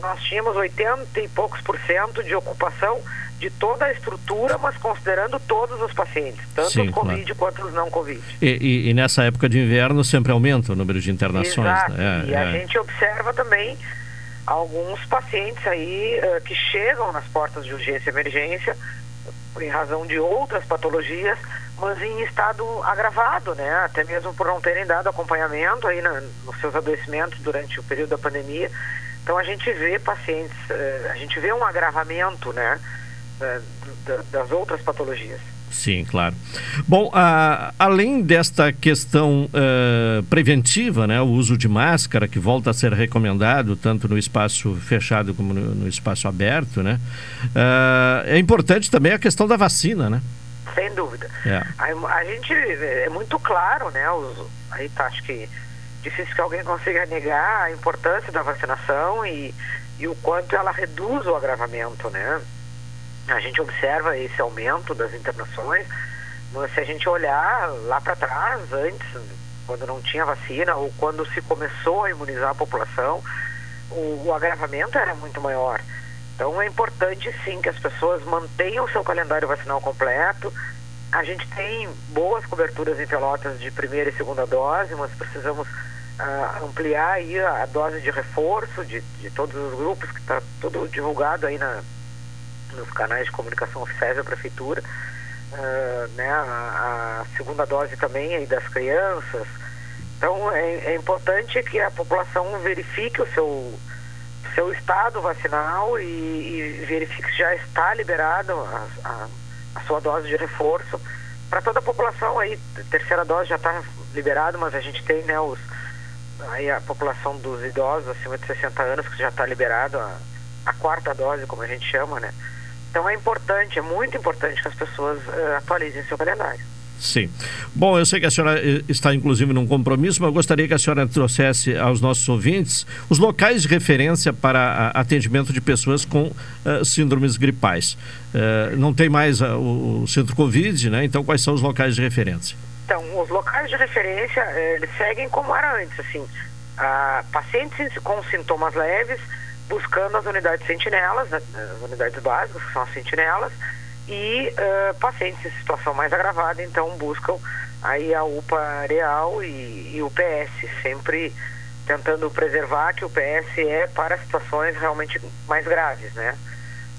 nós tínhamos 80 e poucos por cento de ocupação de toda a estrutura, mas considerando todos os pacientes, tanto Sim, os Covid claro. quanto os não Covid. E, e, e, nessa época de inverno sempre aumenta o número de internações. Exato. Né? É, e é. a gente observa também alguns pacientes aí uh, que chegam nas portas de urgência e emergência em razão de outras patologias, mas em estado agravado, né? Até mesmo por não terem dado acompanhamento aí na, nos seus adoecimentos durante o período da pandemia. Então a gente vê pacientes, uh, a gente vê um agravamento, né? da, das outras patologias. Sim, claro. Bom, a, além desta questão uh, preventiva, né, o uso de máscara, que volta a ser recomendado tanto no espaço fechado como no, no espaço aberto, né, uh, é importante também a questão da vacina, né? Sem dúvida. É. A, a, gente é muito claro, né? Os, aí tá, acho que difícil que alguém consiga negar a importância da vacinação e, e o quanto ela reduz o agravamento, né? A gente observa esse aumento das internações, mas se a gente olhar lá para trás, antes, quando não tinha vacina ou quando se começou a imunizar a população, o, o agravamento era muito maior. Então é importante sim que as pessoas mantenham seu calendário vacinal completo. A gente tem boas coberturas em Pelotas de primeira e segunda dose, mas precisamos uh, ampliar aí a dose de reforço de, de todos os grupos, que está tudo divulgado aí na, nos canais de comunicação oficiais da prefeitura, uh, né, a, a, segunda dose também aí das crianças. Então é, é, importante que a população verifique o seu, seu estado vacinal e, e verifique se já está liberado a, a, a sua dose de reforço. Para toda a população aí, terceira dose já está liberada, mas a gente tem né, os, aí a população dos idosos acima de 60 anos que já está liberado a, a quarta dose, como a gente chama, né? Então é importante, é muito importante que as pessoas uh, atualizem seu calendário. Sim. Bom, eu sei que a senhora eh, está inclusive num compromisso, mas eu gostaria que a senhora trouxesse aos nossos ouvintes os locais de referência para atendimento de pessoas com uh, síndromes gripais. Uh, não tem mais o, o, centro Covid, né? Então, quais são os locais de referência? Então, os locais de referência, eles seguem como era antes, assim. pacientes com sintomas leves buscando as unidades sentinelas, né, as unidades básicas, que são as sentinelas, e uh, pacientes em situação mais agravada, então buscam aí a UPA Areal e, e o PS, sempre tentando preservar que o PS é para situações realmente mais graves, né?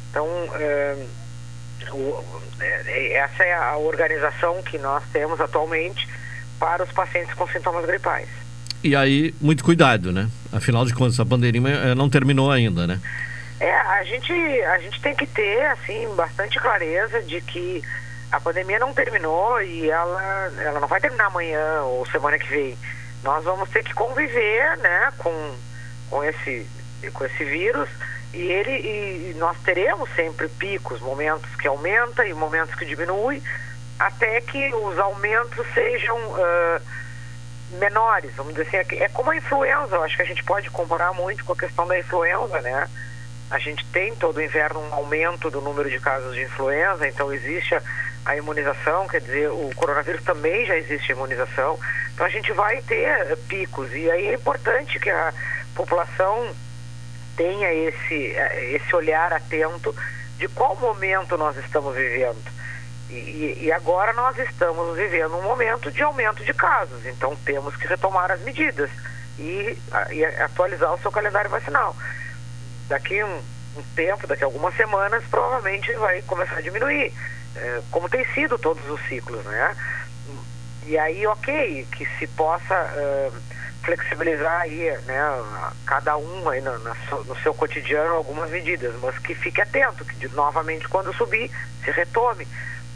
Então, uh, o, é, essa é a organização que nós temos atualmente para os pacientes com sintomas gripais. E aí, muito cuidado, né? Afinal de contas, a pandemia eh, não terminou ainda, né? É, a gente, a gente tem que ter, assim, bastante clareza de que a pandemia não terminou e ela, ela não vai terminar amanhã ou semana que vem. Nós vamos ter que conviver, né, com, com, esse, com esse vírus e ele e nós teremos sempre picos, momentos que aumenta e momentos que diminui, até que os aumentos sejam... Uh, menores, vamos dizer assim, é como a influenza, eu acho que a gente pode comparar muito com a questão da influenza, né? A gente tem todo inverno um aumento do número de casos de influenza, então existe a, a imunização, quer dizer, o coronavírus também já existe imunização, então a gente vai ter picos, e aí é importante que a população tenha esse, esse olhar atento de qual momento nós estamos vivendo. E, e, agora nós estamos vivendo um momento de aumento de casos, então temos que retomar as medidas e, e atualizar o seu calendário vacinal. Daqui um, um, tempo, daqui algumas semanas, provavelmente vai começar a diminuir, é, como tem sido todos os ciclos, né? E aí, ok, que se possa uh, flexibilizar aí, né, cada um aí no, no, seu cotidiano algumas medidas, mas que fique atento, que novamente quando subir, se retome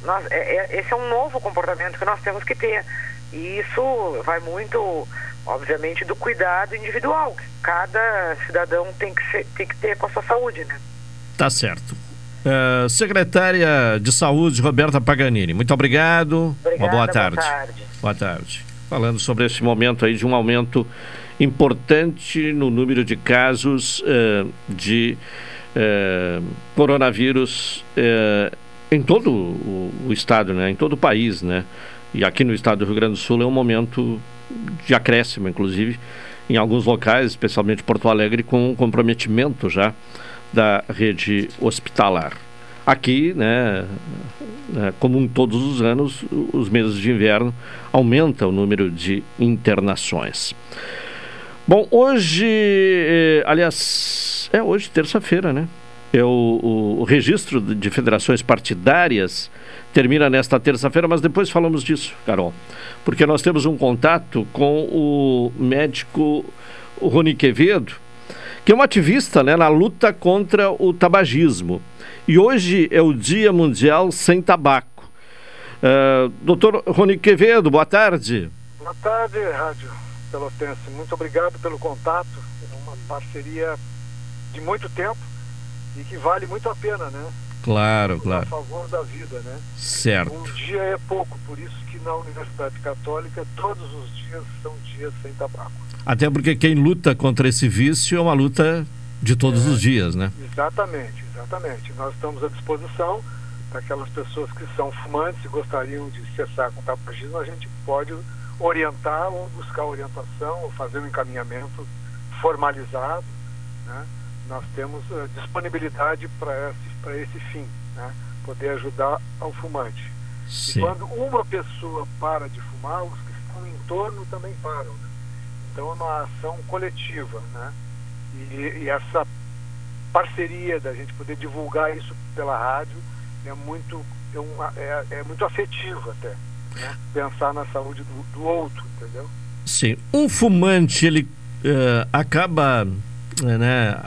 nós, é, é, esse é um novo comportamento que nós temos que ter. E isso vai muito, obviamente, do cuidado individual que cada cidadão tem que, ser, tem que ter com a sua saúde, né? Tá certo. Uh, secretária de Saúde, Roberta Paganini, muito obrigado. Obrigada, Uma boa tarde. Boa tarde. Boa tarde. Falando sobre esse momento aí de um aumento importante no número de casos uh, de uh, coronavírus em todo o, o, estado, né? em todo o país, né? E aqui no estado do Rio Grande do Sul é um momento de acréscimo, inclusive, em alguns locais, especialmente Porto Alegre, com comprometimento já da rede hospitalar. Aqui, né, né, como em todos os anos, os meses de inverno aumenta o número de internações. Bom, hoje, eh, aliás, é hoje, terça-feira, né? É o, o, o, registro de federações partidárias termina nesta terça-feira, mas depois falamos disso, Carol. Porque nós temos um contato com o médico Rony Quevedo, que é um ativista né, na luta contra o tabagismo. e hoje é o Dia Mundial Sem Tabaco. Uh, doutor Rony Quevedo, boa tarde. Boa tarde, Rádio Pelotense. Muito obrigado pelo contato. É uma parceria de muito tempo e que vale muito a pena, né? Claro, claro. A favor da vida, né? Certo. Um dia é pouco, por isso que na Universidade Católica todos os dias são dias sem tabaco. Até porque quem luta contra esse vício é uma luta de todos é, os dias, né? Exatamente, exatamente. Nós estamos à disposição para aquelas pessoas que são fumantes e gostariam de cessar com tabagismo, a gente pode orientar ou buscar orientação ou fazer um encaminhamento formalizado, né? Nós temos uh, disponibilidade para esse, esse fim, né? Poder ajudar ao fumante. Sim. E quando uma pessoa para de fumar, os que estão em torno também param. Né? Então é uma ação coletiva, né? E, e, essa parceria da gente poder divulgar isso pela rádio é muito é, uma, é, é muito afetiva até né? pensar na saúde do, do, outro entendeu sim um fumante ele uh, acaba né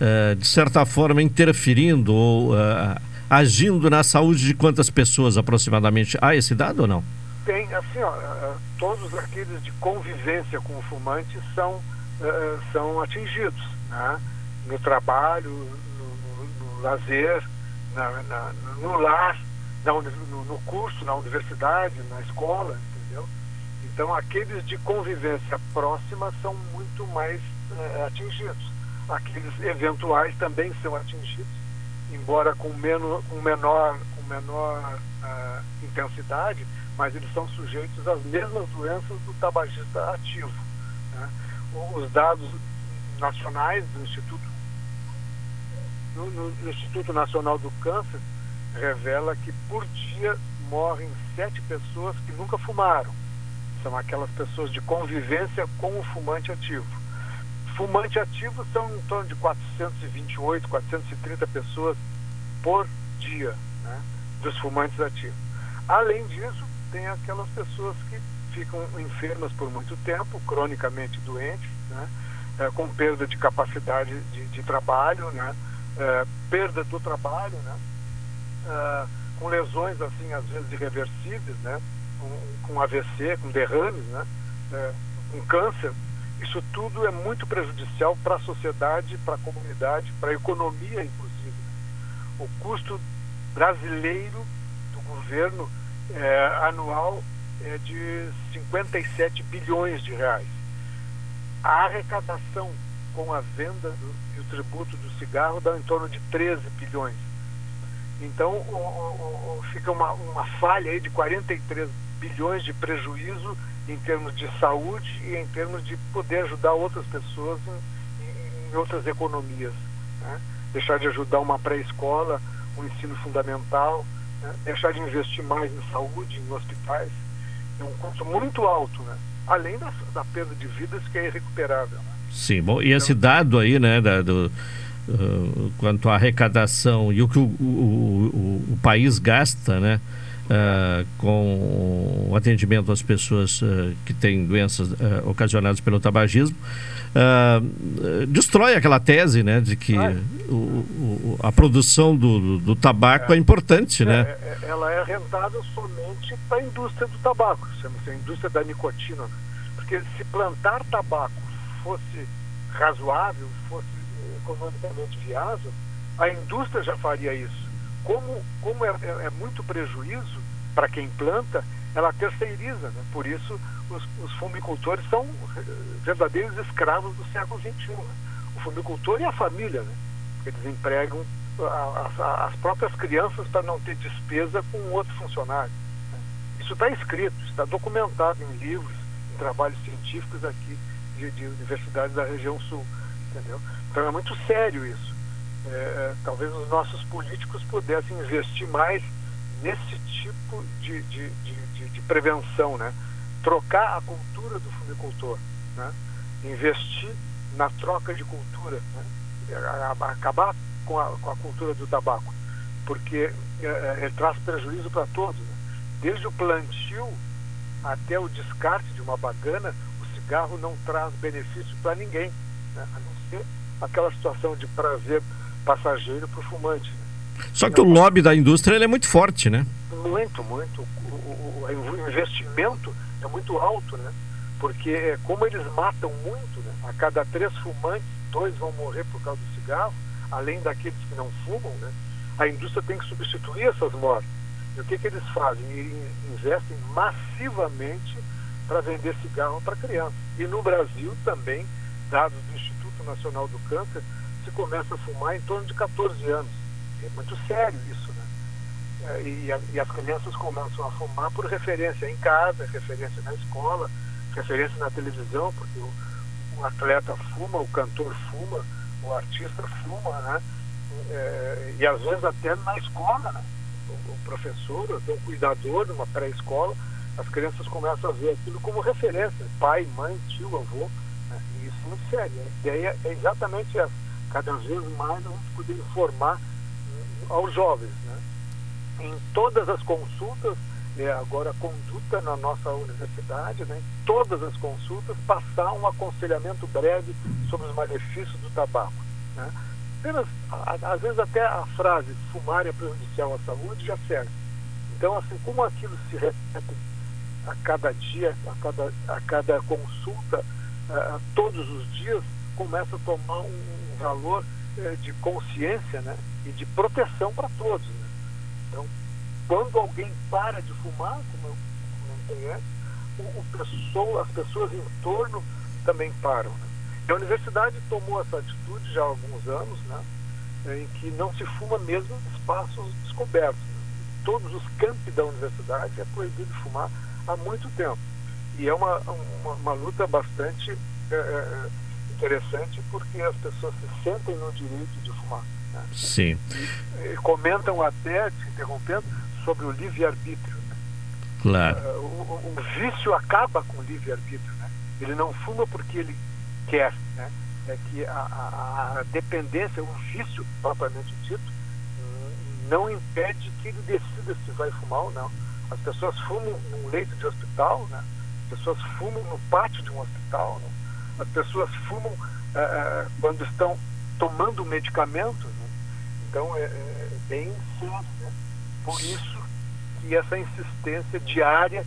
uh, de certa forma interferindo ou uh, agindo na saúde de quantas pessoas aproximadamente há esse dado ou não tem assim ó, todos aqueles de convivência com o fumante são uh, são atingidos né? no trabalho, no, no, no lazer, na, na, no lar, na, no, no curso, na universidade, na escola, entendeu? Então aqueles de convivência próxima são muito mais uh, atingidos. Aqueles eventuais também são atingidos, embora com, menos, com menor, com menor uh, intensidade, mas eles são sujeitos às mesmas doenças do tabagista ativo. Né? Os dados nacionais do Instituto, no, no Instituto Nacional do Câncer revela que por dia morrem sete pessoas que nunca fumaram. São aquelas pessoas de convivência com o fumante ativo. Fumante ativo são em torno de 428, 430 pessoas por dia, né, dos fumantes ativos. Além disso, tem aquelas pessoas que ficam enfermas por muito tempo, cronicamente doentes, né? É, com perda de capacidade de, de trabalho, né? É, perda do trabalho, né? É, com lesões assim às vezes irreversíveis, né? com, com AVC, com derrames, né? É, com câncer. Isso tudo é muito prejudicial para a sociedade, para a comunidade, para a economia, inclusive. O custo brasileiro do governo é, anual é de 57 bilhões de reais. A arrecadação com a venda do, e o tributo do cigarro dá em torno de 13 bilhões. Então o, o, o, fica uma, uma falha aí de 43 bilhões de prejuízo em termos de saúde e em termos de poder ajudar outras pessoas em, em outras economias. Né? Deixar de ajudar uma pré-escola, um ensino fundamental, né? deixar de investir mais em saúde, em hospitais, é um custo muito alto, né? além da, da perda de vidas que é irrecuperável. Né? Sim, bom, e esse dado aí, né, da, do, uh, quanto à arrecadação e o que o, o, o, o país gasta, né, uh, com o atendimento às pessoas uh, que têm doenças ocasionadas pelo tabagismo, uh, destrói aquela tese né, de que ah, o, o, a produção do, do, tabaco é, é importante. É, né? É, ela é rentável somente para a indústria do tabaco, chama-se a indústria da nicotina. Porque se plantar tabaco fosse razoável, fosse economicamente viável, a indústria já faria isso. Como, como é, é, é muito prejuízo para quem planta, ela terceiriza. Né? Por isso, os, os fumicultores são verdadeiros escravos do século XXI. Né? O fumicultor e a família, né? Eles empregam a, a, as próprias crianças para não ter despesa com outro funcionário. Né? Isso está escrito, está documentado em livros, em trabalhos científicos aqui de, de universidades da região sul. Entendeu? Então é muito sério isso. É, é talvez os nossos políticos pudessem investir mais nesse tipo de, de, de, de prevenção, né? trocar a cultura do fumicultor, né? investir na troca de cultura, né? acabar com a, com a, cultura do tabaco, porque é, é, ele traz prejuízo para todos. Né? Desde o plantio até o descarte de uma bagana, o cigarro não traz benefício para ninguém, né? a não ser aquela situação de prazer passageiro para o fumante. Né? Só que o lobby da indústria é muito forte, né? Muito, muito. O, o, o investimento é muito alto, né? Porque como eles matam muito, né? a cada três fumantes, dois vão morrer por causa do cigarro, além daqueles que não fumam, né? a indústria tem que substituir essas mortes. E o que, que eles fazem? Eles investem massivamente para vender cigarro para crianças. E no Brasil também, dados do Instituto Nacional do Câncer, se começa a fumar em torno de 14 anos. É muito sério isso, né? É, e, e as crianças começam a fumar por referência em casa, referência na escola, referência na televisão, porque o, o atleta fuma, o cantor fuma, o artista fuma, né? É, e às vezes até na escola, né? o, o professor, o cuidador numa pré-escola, as crianças começam a ver aquilo como referência, pai, mãe, tio, avô, né? e isso é muito sério. A ideia é exatamente essa, cada vez mais nós poder informar aos jovens. Né? Em todas as consultas, é, agora a conduta na nossa universidade, né, em todas as consultas, passar um aconselhamento breve sobre os malefícios do tabaco. Né? Apenas, às vezes até a frase fumar é prejudicial à saúde já serve. Então, assim, como aquilo se repete a cada dia, a cada, a cada consulta, uh, todos os dias, começa a tomar um valor uh, de consciência né, e de proteção para todos. Né? Então, quando alguém para de fumar, como eu comentei antes, o, o pessoa, as pessoas em torno também param. Né? A universidade tomou essa atitude já há alguns anos, né, em que não se fuma mesmo em espaços descobertos. Né? Todos os campi da universidade é proibido fumar há muito tempo. E é uma, uma, uma luta bastante é, é, interessante porque as pessoas se sentem no direito de fumar. Né? Sim. E, e, comentam até, te interrompendo, sobre o livre-arbítrio. Né? Claro. Uh, o, o, vício acaba com o livre-arbítrio. Né? Ele não fuma porque ele quer. Né? É que a, a, a dependência, o vício propriamente dito, não impede que ele decida se vai fumar ou não. As pessoas fumam num leito de hospital, né? as pessoas fumam no pátio de um hospital, né? As pessoas fumam uh, quando estão tomando medicamentos. Né? Então é, é bem sério. Né? Por isso que essa insistência diária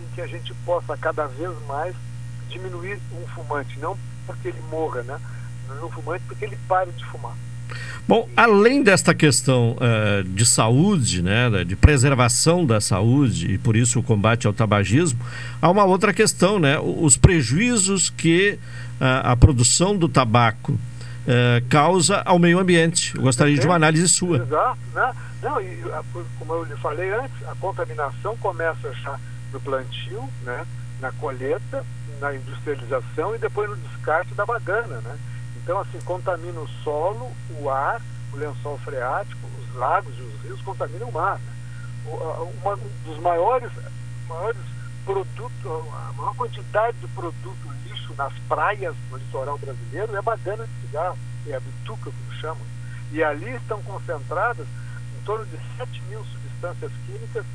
em que a gente possa cada vez mais diminuir um fumante, não porque ele morra, né? Um fumante porque ele pare de fumar. Bom, além desta questão uh, de saúde, né, de preservação da saúde e por isso o combate ao tabagismo, há uma outra questão, né, os prejuízos que uh, a produção do tabaco uh, causa ao meio ambiente. Eu gostaria de uma análise sua. Exato, né? Não, e, como eu lhe falei antes, a contaminação começa já no plantio, né, na colheita, na industrialização e depois no descarte da bagana, né? Então, assim, contamina o solo, o ar, o lençol freático, os lagos e os rios contaminam o mar. Né? Uma, um dos maiores, maiores produtos, a maior quantidade de produto lixo nas praias do litoral brasileiro é bagana de cigarro, é a bituca, como chamam. E ali estão concentradas em torno de 7 mil substâncias químicas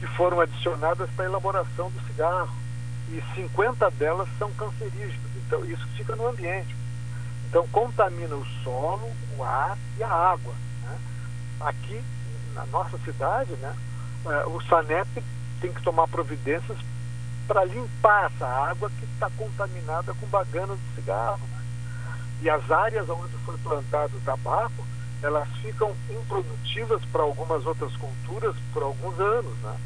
que foram adicionadas para a elaboração do cigarro. E 50 delas são cancerígenas. Então, isso fica no ambiente. Então contamina o solo, o ar e a água. Né? Aqui na nossa cidade, né, eh, o SANEP tem que tomar providências para limpar essa água que está contaminada com baganas de cigarro. Né? E as áreas onde foi plantado o tabaco, elas ficam improdutivas para algumas outras culturas por alguns anos. Né?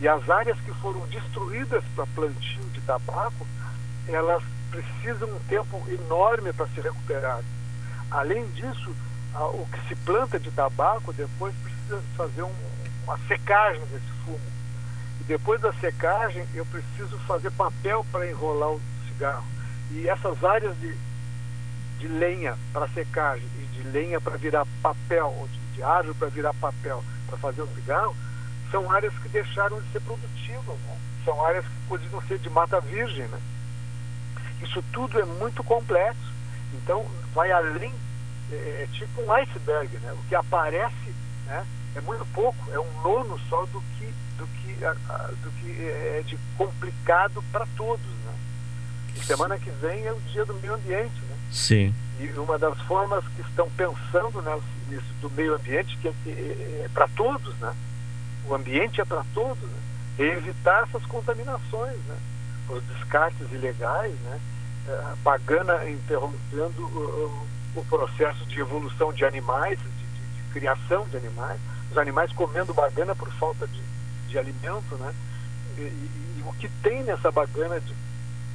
E as áreas que foram destruídas para plantio de tabaco, elas precisa um tempo enorme para se recuperar. Além disso, o que se planta de tabaco depois precisa fazer um, uma secagem desse fumo. E depois da secagem, eu preciso fazer papel para enrolar o cigarro. E essas áreas de, de lenha para secagem e de lenha para virar papel, ou de, de árvore para virar papel para fazer o cigarro, são áreas que deixaram de ser produtivas. Né? São áreas que podiam ser de mata virgem. Né? Isso tudo é muito complexo. Então, vai além, é, é, tipo um iceberg, né? O que aparece né, é muito pouco, é um nono só do que, do que, a, a, do que é, é de complicado para todos. Né? E semana que vem é o dia do meio ambiente. Né? Sim. E uma das formas que estão pensando nisso do meio ambiente, que é, é, é para todos, né? O ambiente é para todos, né? é evitar essas contaminações, né? Os descartes ilegais, né? A bagana interrompendo o, o, processo de evolução de animais, de, de, de, criação de animais, os animais comendo bagana por falta de, de alimento, né? E, e, e o que tem nessa bagana de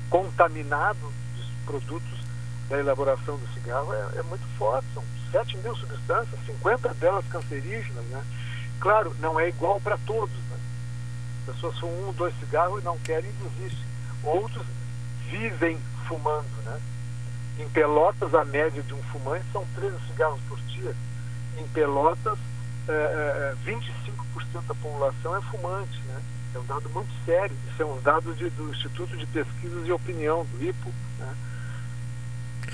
contaminado de produtos da elaboração do cigarro é, é, muito forte, são 7 mil substâncias, 50 delas cancerígenas, né? Claro, não é igual para todos, né? As pessoas fumam um, dois cigarros e não querem desistem. Outros vivem fumando, né? Em Pelotas, a média de um fumante são 13 cigarros por dia. Em Pelotas, é, é, 25% da população é fumante, né? É um dado muito sério. Isso é um dado de, do Instituto de Pesquisas e Opinião, do IPO, né?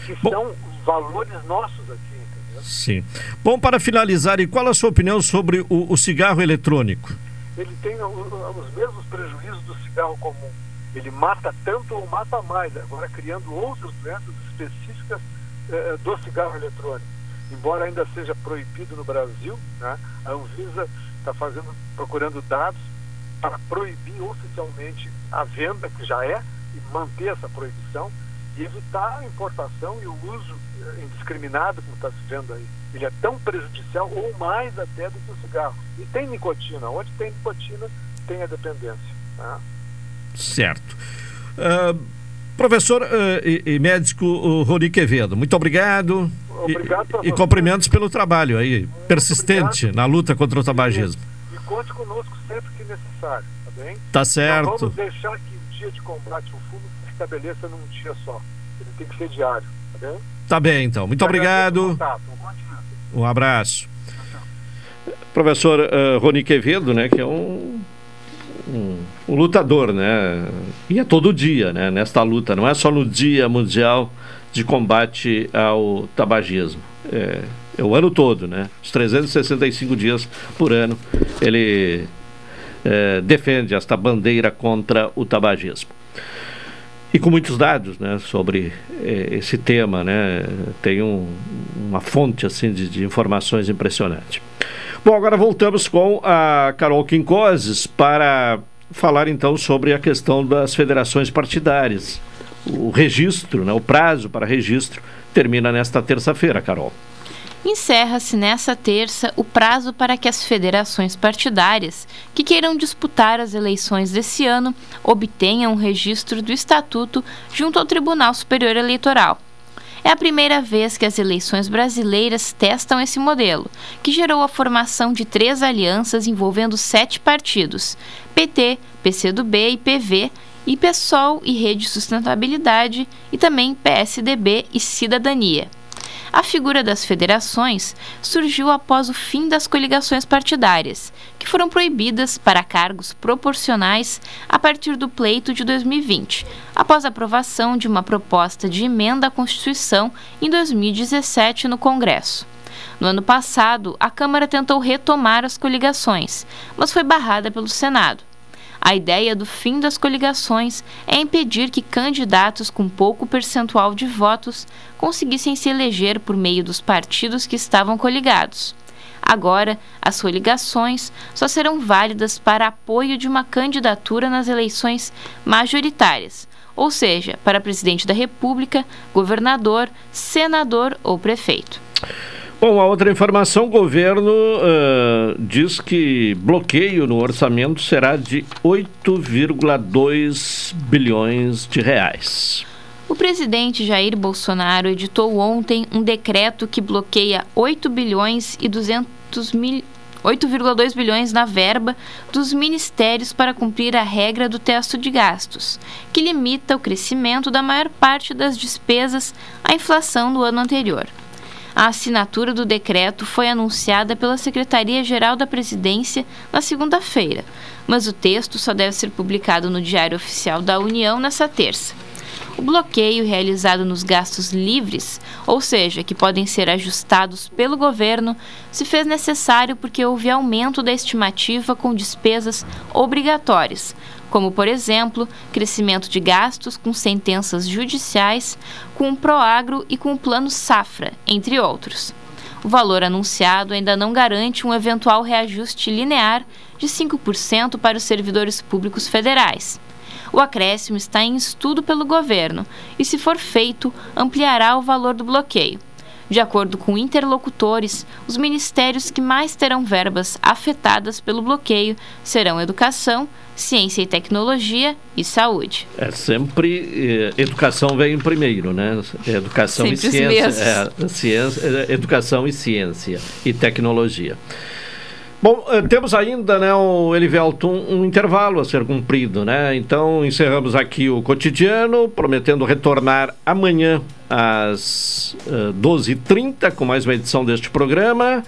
que Bom, são valores nossos aqui, entendeu? Sim. Bom, para finalizar, e qual a sua opinião sobre o, o cigarro eletrônico? Ele tem os mesmos prejuízos do cigarro comum. Ele mata tanto ou mata mais, agora criando outras doenças específicas eh, do cigarro eletrônico. Embora ainda seja proibido no Brasil, né, a Anvisa está fazendo, procurando dados para proibir oficialmente a venda, que já é, e manter essa proibição, e evitar a importação e o uso eh, indiscriminado, como está se vendo aí. Ele é tão prejudicial ou mais até do que o cigarro. E tem nicotina. Onde tem nicotina, tem a dependência. Tá? Certo. Uh, professor uh, e, e, médico uh, Rony Quevedo, muito obrigado. Obrigado e, e cumprimentos pelo trabalho aí, persistente obrigado. na luta contra o tabagismo. E, e conte conosco sempre que necessário, tá bem? Tá certo. Não vamos deixar que o dia de combate ao fumo estabeleça num dia só. Ele tem que ser diário, tá bem? Tá bem, então. Muito obrigado. Um abraço. Professor uh, Rony Quevedo, né, que é um, um, um, lutador, né? E é todo dia, né? Nesta luta, não é só no Dia Mundial de Combate ao Tabagismo. É, é o ano todo, né? Os 365 dias por ano ele é, defende esta bandeira contra o tabagismo e com muitos dados né, sobre eh, esse tema. Né, tem um, uma fonte assim de, de, informações impressionante. Bom, agora voltamos com a Carol Quincoses para falar então sobre a questão das federações partidárias. O registro, né, o prazo para registro termina nesta terça-feira, Carol. Encerra-se nessa terça o prazo para que as federações partidárias que queiram disputar as eleições desse ano obtenham o registro do estatuto junto ao Tribunal Superior Eleitoral. É a primeira vez que as eleições brasileiras testam esse modelo, que gerou a formação de três alianças envolvendo sete partidos: PT, PCdoB e PV, e PSOL e Rede Sustentabilidade, e também PSDB e Cidadania. A figura das federações surgiu após o fim das coligações partidárias, que foram proibidas para cargos proporcionais a partir do pleito de 2020, após a aprovação de uma proposta de emenda à Constituição em 2017 no Congresso. No ano passado, a Câmara tentou retomar as coligações, mas foi barrada pelo Senado. A ideia do fim das coligações é impedir que candidatos com pouco percentual de votos conseguissem se eleger por meio dos partidos que estavam coligados. Agora, as coligações só serão válidas para apoio de uma candidatura nas eleições majoritárias, ou seja, para presidente da República, governador, senador ou prefeito. Bom, a outra informação, o governo uh, diz que bloqueio no orçamento será de 8,2 bilhões de reais. O presidente Jair Bolsonaro editou ontem um decreto que bloqueia 8 bilhões e 200 mil 8,2 bilhões na verba dos ministérios para cumprir a regra do teto de gastos, que limita o crescimento da maior parte das despesas à inflação do ano anterior. A assinatura do decreto foi anunciada pela Secretaria-Geral da Presidência na segunda-feira, mas o texto só deve ser publicado no Diário Oficial da União nesta terça. O bloqueio realizado nos gastos livres, ou seja, que podem ser ajustados pelo governo, se fez necessário porque houve aumento da estimativa com despesas obrigatórias, como, por exemplo, crescimento de gastos com sentenças judiciais, com o Proagro e com o Plano Safra, entre outros. O valor anunciado ainda não garante um eventual reajuste linear de 5% para os servidores públicos federais. O acréscimo está em estudo pelo governo e, se for feito, ampliará o valor do bloqueio. De acordo com interlocutores, os ministérios que mais terão verbas afetadas pelo bloqueio serão Educação, Ciência e Tecnologia e Saúde. É sempre eh, educação vem primeiro, né? Educação sempre e ciência, é, ciência, é, educação e ciência e tecnologia. Bom, eh, temos ainda, né, o Elivelton, um intervalo a ser cumprido, né? Então encerramos aqui o cotidiano, prometendo retornar amanhã às uh, eh, 12h30 com mais uma edição deste programa.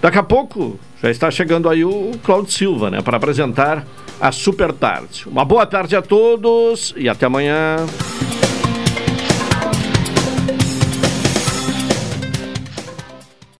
Daqui a pouco já está chegando aí o Claudio Silva, né, para apresentar a Super Tarde. Uma boa tarde a todos e até amanhã.